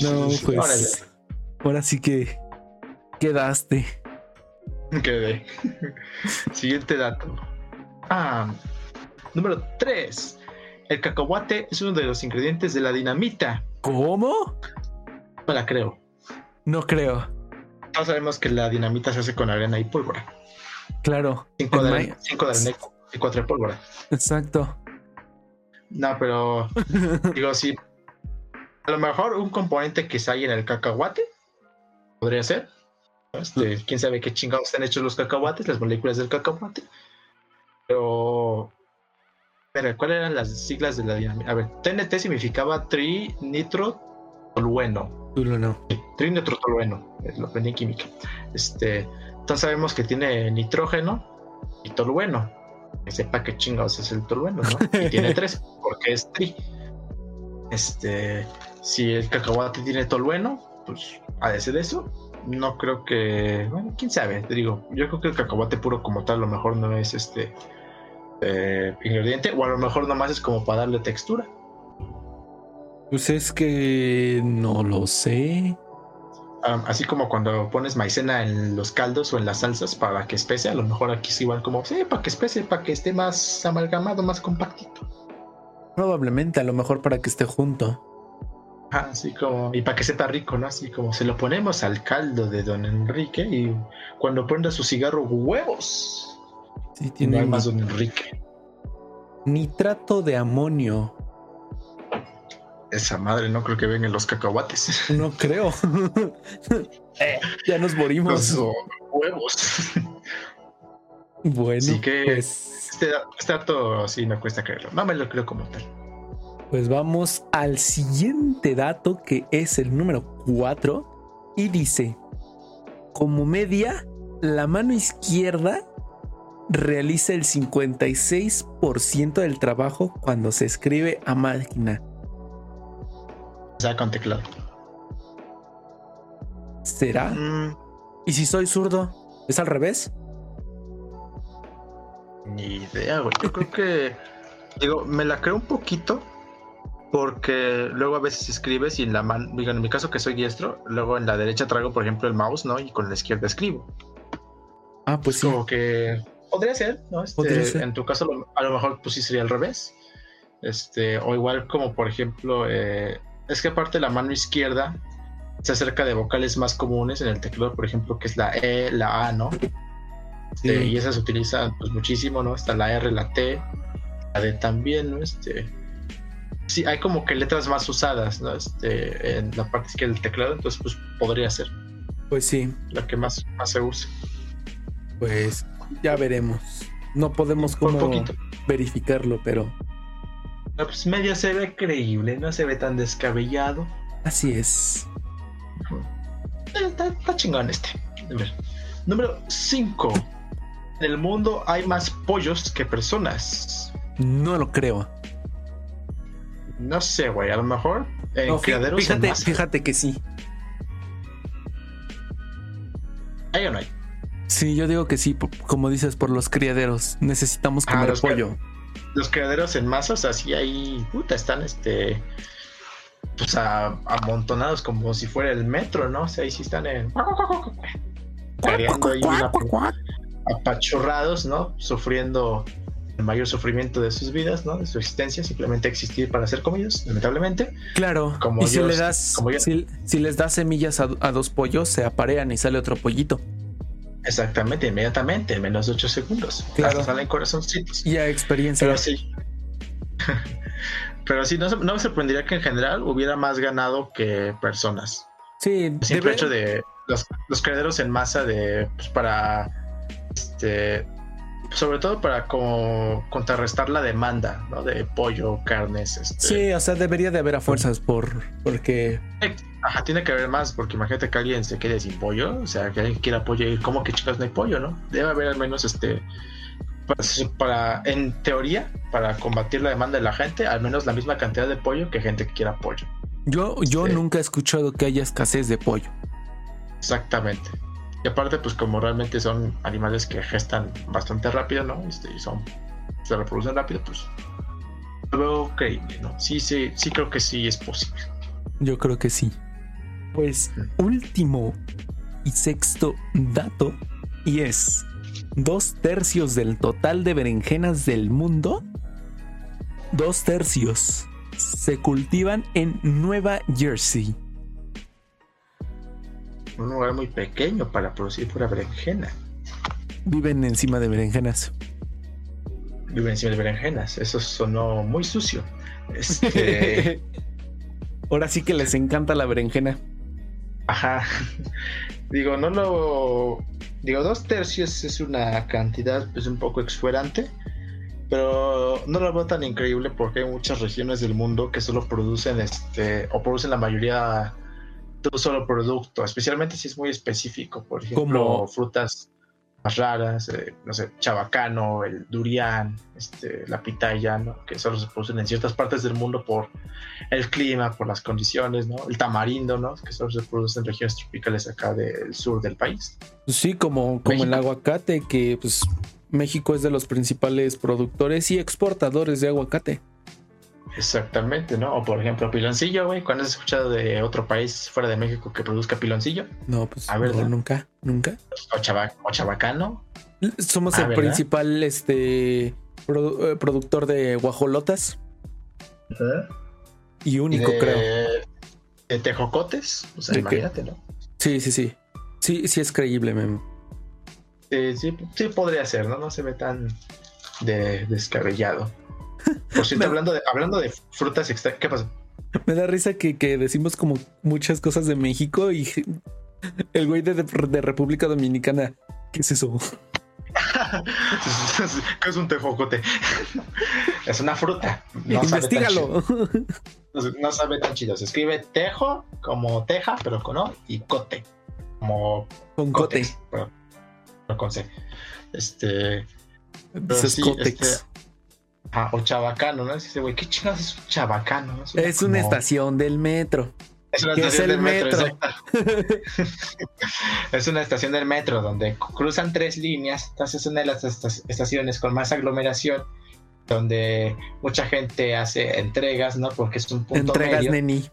No, Órale. pues. Ahora sí que quedaste. Quedé. *laughs* Siguiente dato. Ah, número 3. El cacahuate es uno de los ingredientes de la dinamita. ¿Cómo? No la creo. No creo. Todos sabemos que la dinamita se hace con arena y pólvora. Claro. 5 En de, arena- cinco de arena y 4 de pólvora. Exacto. No, pero *laughs* digo, sí. A lo mejor un componente que hay en el cacahuate podría ser. Este, quién sabe qué chingados están hechos los cacahuates, las moléculas del cacahuate. Pero. Pero, ¿cuáles eran las siglas de la dinamita? A ver, TNT significaba lo no. Trinitrotolueno, es lo aprendí en química. Este, entonces sabemos que tiene nitrógeno y tolueno. Que sepa qué chingados es el tolueno, ¿no? *laughs* Y tiene tres, porque es tri. Este, si el cacahuate tiene tolueno, pues ha de ser eso. No creo que, bueno, quién sabe, te digo, yo creo que el cacahuate puro como tal a lo mejor no es este eh, ingrediente, o a lo mejor nomás es como para darle textura. Pues es que no lo sé. Um, así como cuando pones maicena en los caldos o en las salsas para que espese, a lo mejor aquí es igual como, sí, para que espese, para que esté más amalgamado, más compactito. Probablemente, a lo mejor para que esté junto. Así como, y para que sepa rico, ¿no? Así como se lo ponemos al caldo de don Enrique y cuando prenda su cigarro, huevos. Sí, Y no tiene hay más don Enrique. nitrato de amonio. Esa madre no creo que vengan los cacahuates. *laughs* No creo. Eh, *laughs* ya nos morimos. Los huevos. Bueno, Así que- pues, Este, este dato sí me cuesta creerlo. No me lo creo como tal. pues vamos al siguiente dato que es el número 4 y dice, como media, la mano izquierda realiza el 56% del trabajo cuando se escribe a máquina. O sea, con teclado. ¿Será? Mm, ¿Y si soy zurdo? ¿Es al revés? Ni idea, güey. Yo creo que. *laughs* Digo, me la creo un poquito. Porque luego a veces escribes y en la mano. Digo, en mi caso que soy diestro, luego en la derecha traigo, por ejemplo, el mouse, ¿no? Y con la izquierda escribo. Ah, pues sí. Como que. Podría ser, ¿no? Este, Podría ser. En tu caso, a lo mejor, pues sí sería al revés. Este, o igual como, por ejemplo, eh, es que aparte la mano izquierda se acerca de vocales más comunes en el teclado, por ejemplo, que es la E, la A, ¿no? Este, y esas se utilizan pues muchísimo, ¿no? Está la R, la T, la D también, ¿no? Este, sí, hay como que letras más usadas, ¿no? Este, en la parte izquierda del teclado, entonces pues podría ser Pues sí, la que más, más se use. pues ya veremos. No podemos como verificarlo, Pero, pues medio se ve creíble, no se ve tan descabellado. así es. Está, está chingón este. A ver. Número 5. En el mundo hay más pollos que personas. No lo creo. No sé, güey, a lo mejor en No, criaderos en fíjate, masa. fíjate que sí. ¿Hay o no hay? Sí, yo digo que sí, como dices, por los criaderos. Necesitamos Ah, comer pollo. Los criaderos en masa, o sea, sí hay. Puta, están este. pues amontonados como si fuera el metro, ¿no? O sea, ahí sí están en apachurrados, ¿no? Sufriendo el mayor sufrimiento de sus vidas, ¿no? De su existencia, simplemente existir para ser comidos, lamentablemente. Claro. Como y si, le das, si, les das semillas a, dos pollos, se aparean y sale otro pollito. Exactamente, inmediatamente, en menos de 8 segundos. Claro. salen corazoncitos. Y a experiencia. Pero sí. *laughs* Pero sí, no, me sorprendería que en general hubiera más ganado que personas. Sí, el simple hecho de los, los en masa de pues, para este sobre todo para como contrarrestar la demanda ¿no? de pollo, carnes. Este... Sí, o sea, debería de haber a fuerzas por porque. Ajá, tiene que haber más, porque imagínate que alguien se quede sin pollo, o sea, que alguien quiera pollo y como que chicas no hay pollo, ¿no? Debe haber al menos este para, en teoría, para combatir la demanda de la gente, al menos la misma cantidad de pollo que gente que quiera pollo. Yo, yo nunca he escuchado que haya escasez de pollo. Exactamente. Y aparte, pues como realmente son animales que gestan bastante rápido, ¿no? Este, y son, se reproducen rápido, pues lo veo creíble, ¿no? Sí, sí, sí creo que sí es posible. Yo creo que sí. Pues último y sexto dato, y es dos tercios del total de berenjenas del mundo, dos tercios se cultivan en Nueva Jersey un lugar muy pequeño para producir pura berenjena. Viven encima de berenjenas. Viven encima de berenjenas. Eso sonó muy sucio. *laughs* Este, Ahora sí que les encanta la berenjena. Ajá. *laughs* Digo, no lo. Digo, dos tercios es una cantidad pues un poco exuberante. Pero no lo veo tan increíble porque hay muchas regiones del mundo que solo producen este. o producen la mayoría un solo producto, especialmente si es muy específico, por ejemplo, frutas más raras, eh, no sé, chabacano, el durian, este, la pitaya, ¿no? que solo se producen en ciertas partes del mundo por el clima, por las condiciones, ¿no? El tamarindo, ¿no? que solo se produce en regiones tropicales acá del sur del país. Sí, como, como el aguacate, que pues México es de los principales productores y exportadores de aguacate. Exactamente, ¿no? O por ejemplo, piloncillo, güey. ¿Cuándo has escuchado de otro país fuera de México que produzca piloncillo? No, pues a ver, nunca, nunca. O, chabacano. Somos el principal este eh, productor de guajolotas. Y único, creo. De tejocotes. O sea, imagínate, ¿no? Sí, sí, sí. Sí, sí es creíble, Memo. Sí, sí, sí podría ser, ¿no? No se ve tan de descabellado. Por cierto, *laughs* hablando, de, hablando de frutas extra, ¿qué pasa? Me da risa que, decimos como muchas cosas de México y *laughs* el güey de, República Dominicana, ¿qué es eso? *laughs* ¿Qué es un tejocote? es una fruta. No Investígalo. no, sabe tan chido. Se escribe tejo como teja, pero con O, y cote. Como con cote. Pero, con C. Este. Dices este, o chabacano, ¿no? Dice, güey, ¿qué chingados es un chabacano? Es una estación del metro. Es una estación del metro. *laughs* es una estación del metro donde cruzan tres líneas. Entonces es una de las estaciones con más aglomeración donde mucha gente hace entregas, ¿no? Porque es un punto Entregas neni.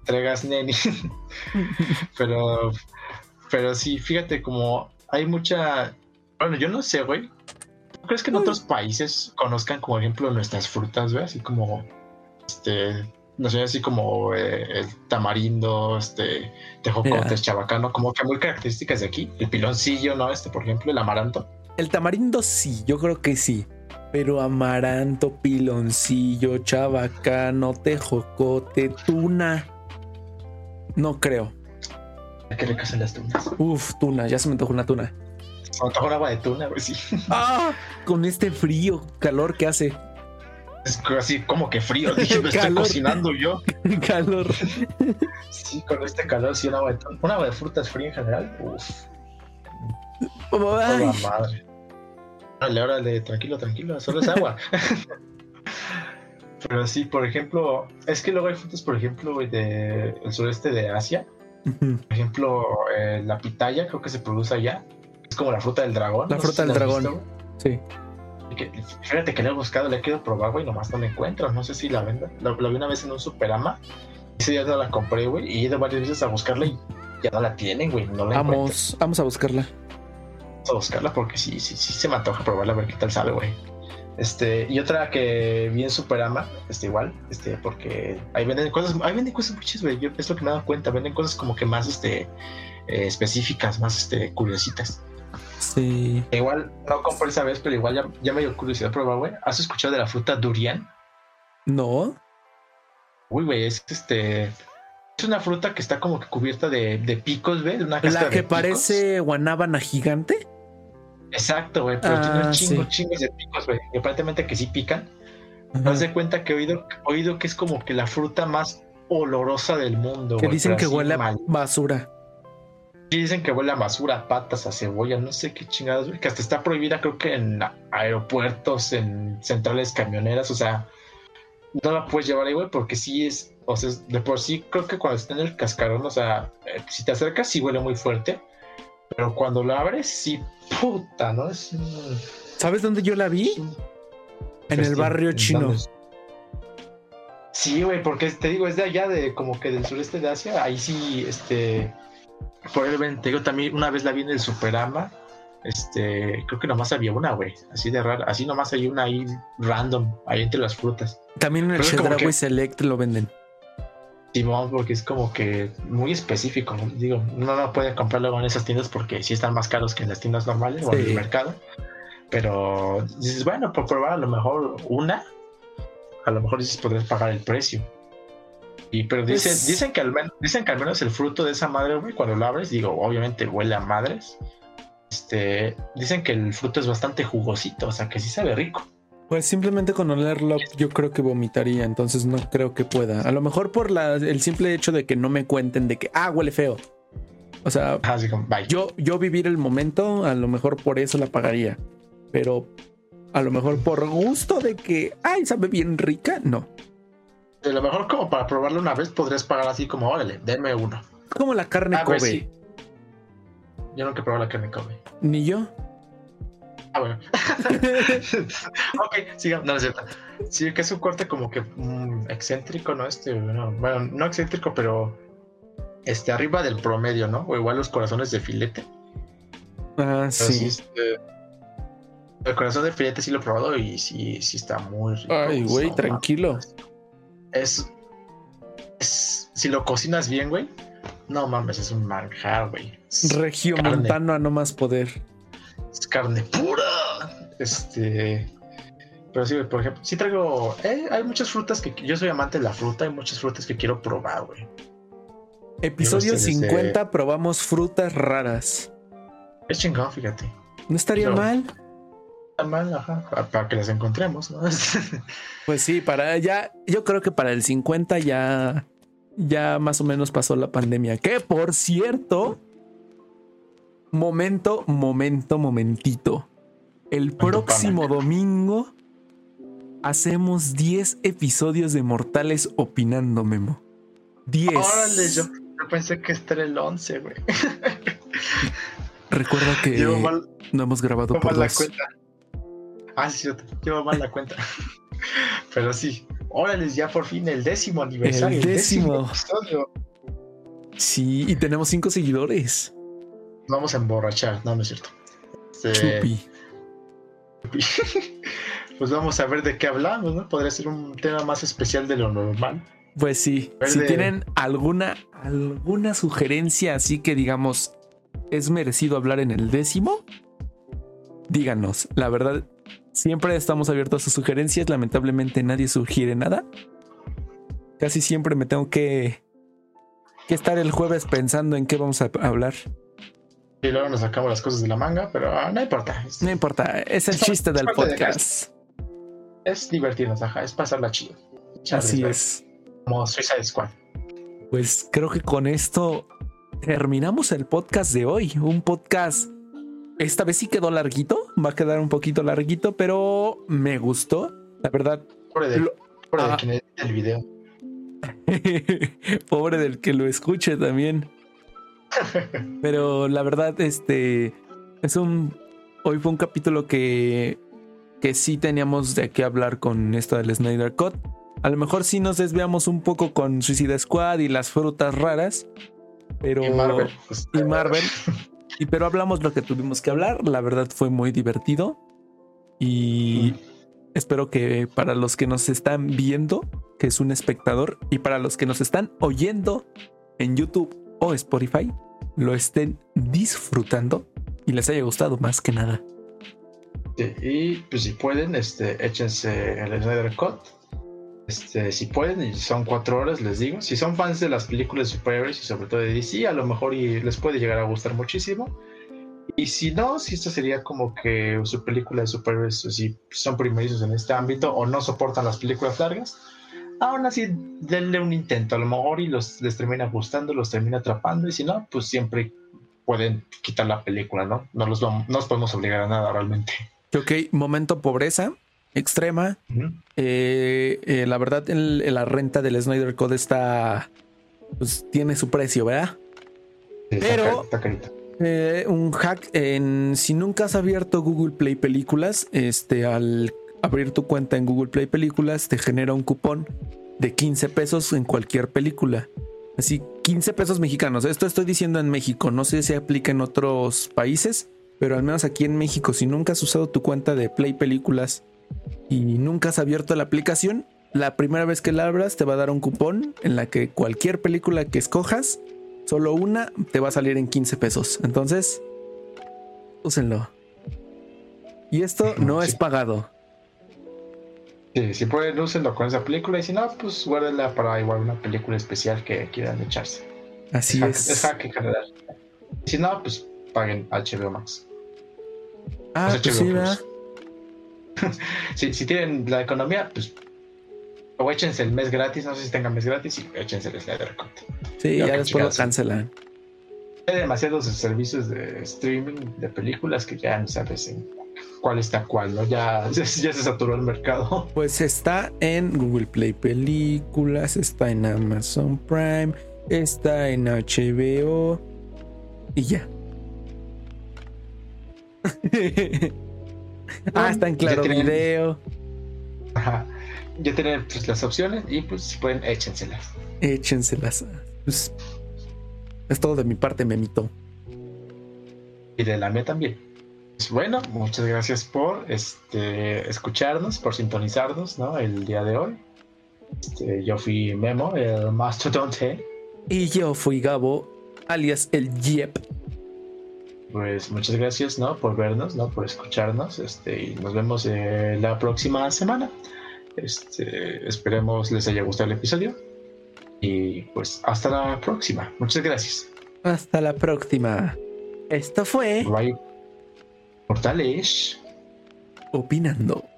Entregas neni. *laughs* *laughs* pero, pero sí, fíjate como hay mucha... Bueno, yo no sé, güey, crees que en otros países conozcan, como ejemplo, nuestras frutas, güey? Así como, este, no sé, así como eh, el tamarindo, este, tejocotes, chabacano, como que muy características de aquí. El piloncillo, ¿no? Este, por ejemplo, el amaranto. El tamarindo sí, yo creo que sí. Pero amaranto, piloncillo, chabacano, tejocote, tuna. No creo. ¿Qué le son las tunas? Uf, tuna, ya se me antojó una tuna. Con agua de tuna, güey, sí. *laughs* Ah, con este frío, calor que hace. Es así como que frío, dije, me estoy cocinando yo. *laughs* calor. Sí, con este calor, sí, un agua de tuna. Un agua de frutas fría en general, uff. Toda madre. Órale, órale, tranquilo, tranquilo, solo es agua. *laughs* Pero sí, por ejemplo, es que luego hay frutas, por ejemplo, del sureste de Asia. Por ejemplo, eh, la pitaya, creo que se produce allá es como la fruta del dragón. La fruta del dragón. Sí. fíjate que le he buscado, le he querido probar, güey, nomás no me encuentro. No sé si la venda. Lo, vi una vez en un superama Ese día no la compré, güey, y he ido varias veces a buscarla y ya no la tienen, güey. No la encuentro. Vamos, vamos a buscarla. Vamos a buscarla porque sí, sí, sí se me antoja probarla a ver qué tal sale, güey. Este, y otra que vi en Superama, este igual, este, porque ahí venden cosas, ahí venden cosas muchas, güey. Yo es lo que me he dado cuenta, venden cosas como que más este eh, específicas, más este curiositas. Sí. Igual no compré esa vez, pero igual ya, ya me dio curiosidad probar, güey. ¿Has escuchado de la fruta durian? No. Uy, güey, es este. Es una fruta que está como que cubierta de, de picos, ¿ves? Una La que de picos. parece guanábana gigante. Exacto, güey, pero tiene Ah, un chingo, sí. chingos de picos, güey. Y aparentemente que sí pican. Ajá. Haz de cuenta que he oído, oído que es como que la fruta más olorosa del mundo. Que dicen que huele a basura. Dicen que huele a basura, patas, a cebolla, no sé qué chingados, güey. Que hasta está prohibida, creo que en aeropuertos, en centrales camioneras, o sea, no la puedes llevar ahí, güey, porque sí es, o sea, de por sí creo que cuando está en el cascarón, o sea, eh, si te acercas, sí huele muy fuerte. Pero cuando lo abres, sí, puta, ¿no? Es un- ¿Sabes dónde yo la vi? En el barrio chino. Sí, güey, porque te digo, es de allá, de como que del sureste de Asia, ahí sí, este, probablemente, te digo, también una vez la vi en el Superama, este, creo que nomás había una, güey, así de rara, así nomás hay una ahí random, ahí entre las frutas. También en el Chedraui que- Select lo venden. Simón, porque es como que muy específico, ¿no? digo, no lo puede comprar luego en esas tiendas porque sí están más caros que en las tiendas normales o en el mercado, pero dices, bueno, por probar a lo mejor una, a lo mejor dices podrías pagar el precio. Y pero dicen, Pues- dicen que al menos, dicen que al menos el fruto de esa madre, güey, cuando lo abres, digo, obviamente huele a madres. Este, dicen que el fruto es bastante jugosito, o sea que sí sabe rico. Pues simplemente con olerlo yo creo que vomitaría, entonces no creo que pueda. A lo mejor por la, el simple hecho de que no me cuenten de que, ah, huele feo. O sea, yo, yo vivir el momento, a lo mejor por eso la pagaría. Pero a lo mejor por gusto de que, ay, sabe bien rica, no. A lo mejor como para probarlo una vez podrías pagar así como, órale, denme uno. Como la carne A ver, Kobe. sí. Yo nunca he probado la carne Kobe. Ni yo. Ah, bueno. *laughs* ok, sigamos. No, no es cierto. Sí, que es un corte como que mm, excéntrico, ¿no? Este, no, bueno, no excéntrico, pero este, arriba del promedio, ¿no? O igual los corazones de filete. Ah, sí, sí. este, el corazón de filete sí lo he probado y sí, sí está muy rico. Ay, güey, tranquilo. Es, es. Si lo cocinas bien, güey. No mames, es un manjar, güey. Regio carne. montano a no más poder. es carne pura. Este. Pero sí, güey, por ejemplo, sí traigo. eh, hay muchas frutas que yo soy amante de la fruta. Hay muchas frutas que quiero probar, güey. Episodio Yo no sé, 50, probamos frutas raras. Es chingón, fíjate. No estaría mal. Mal, ajá. pa- Para que las encontremos, ¿no? *laughs* Pues sí, para ya, yo creo que para el 50 ya, ya más o menos pasó la pandemia. Que por cierto, momento, momento, momentito. El próximo domingo hacemos 10 episodios de Mortales opinando, Memo. 10. Órale, yo, yo pensé que este era el 11, güey. *laughs* Recuerda que mal, no hemos grabado por mal la dos. cuenta. Ah, sí, cierto. Llevo mal la cuenta. *laughs* Pero sí. Órale, ya por fin el décimo aniversario. El décimo. episodio. Sí, y tenemos 5 seguidores. Vamos a emborrachar. No, no es cierto. Este, Chupi. *laughs* pues vamos a ver de qué hablamos, ¿no? Podría ser un tema más especial de lo normal. Pues sí, si tienen alguna, alguna sugerencia así que digamos es merecido hablar en el décimo, díganos. La verdad, siempre estamos abiertos a sus sugerencias. Lamentablemente nadie sugiere nada. Casi siempre me tengo que, que estar el jueves pensando en qué vamos a hablar. Y luego nos sacamos las cosas de la manga, pero ah, no importa. Es, No importa, es el Es chiste del de podcast. es divertirnos, ajá. Es pasarla chido. Así Echarles es. Como Suicide Squad. Pues creo que con esto terminamos el podcast de hoy. Un podcast. Esta vez sí quedó larguito. Va a quedar un poquito larguito, pero me gustó. La verdad, Pobre de, Lo- pobre ah. el video. *laughs* pobre del que lo escuche también. *laughs* Pero la verdad, este es un. Hoy fue un capítulo que, que sí teníamos de qué hablar con esto del Snyder Cut. A lo mejor sí nos desviamos un poco con Suicide Squad y las frutas raras. Pero. Y Marvel. pues, y Marvel. *laughs* Y pero hablamos lo que tuvimos que hablar. La verdad fue muy divertido. Y espero que para los que nos están viendo, que es un espectador, y para los que nos están oyendo en YouTube o Spotify, lo estén disfrutando y les haya gustado más que nada. Y pues si pueden, este, échense el Snyder Cut. Este, si pueden, y son cuatro horas, les digo. Si son fans de las películas de superhéroes y sobre todo de DC, a lo mejor y les puede llegar a gustar muchísimo. Y si no, si esto sería como que su película de superhéroes, o si son primerizos en este ámbito o no soportan las películas largas, aún así denle un intento. A lo mejor y los, les termina gustando, los termina atrapando. Y si no, pues siempre pueden quitar la película, ¿no? No los, vamos- no los podemos obligar a nada realmente. Ok, momento pobreza extrema. Eh, eh, la verdad, el- la renta del Snyder Code está. Pues tiene su precio, ¿verdad? Sí, está Pero- está. Eh, un hack en si nunca has abierto Google Play Películas, este al abrir tu cuenta en Google Play Películas te genera un cupón de 15 pesos en cualquier película. Así 15 pesos mexicanos. Esto estoy diciendo en México, no sé si aplica en otros países, pero al menos aquí en México si nunca has usado tu cuenta de Play Películas y nunca has abierto la aplicación, la primera vez que la abras te va a dar un cupón en la que cualquier película que escojas Solo una te va a salir en 15 pesos. Entonces, úsenlo. Y esto no Sí. es pagado. Sí, si pueden, úsenlo con esa película. Y si no, pues guárdenla para igual una película especial que quieran echarse. Así es. es hack en general. Si no, pues paguen HBO Max. Ah, Pues pues HBO sí, Plus. *laughs* Si, si tienen la economía, pues o échense el mes gratis. No sé si tengan mes gratis y échense el Snyder Cut. Sí, Ya después lo cancelan. Hay demasiados servicios de streaming de películas que ya no sabes en cuál está cuál, ¿no? Ya, *laughs* ya, se saturó el mercado. Pues está en Google Play Películas, está en Amazon Prime, está en HBO y ya. *laughs* *laughs* ah, está en Claro tienen- Video. Ajá. Ya tienen pues, las opciones y pues si pueden, échenselas. Échenselas. Pues, es todo de mi parte, Memito. y de la mía también. Pues bueno, muchas gracias por este, escucharnos, por sintonizarnos ¿no? el día de hoy. Este, yo fui Memo, el mastodonte. Y yo fui Gabo, alias el Yep. Pues muchas gracias ¿no? por vernos, ¿no? por escucharnos. Este, y nos vemos eh, la próxima semana. Este, esperemos les haya gustado el episodio. Y pues hasta la próxima. Muchas gracias. Hasta la próxima. Esto fue Bye. Portales. Opinando.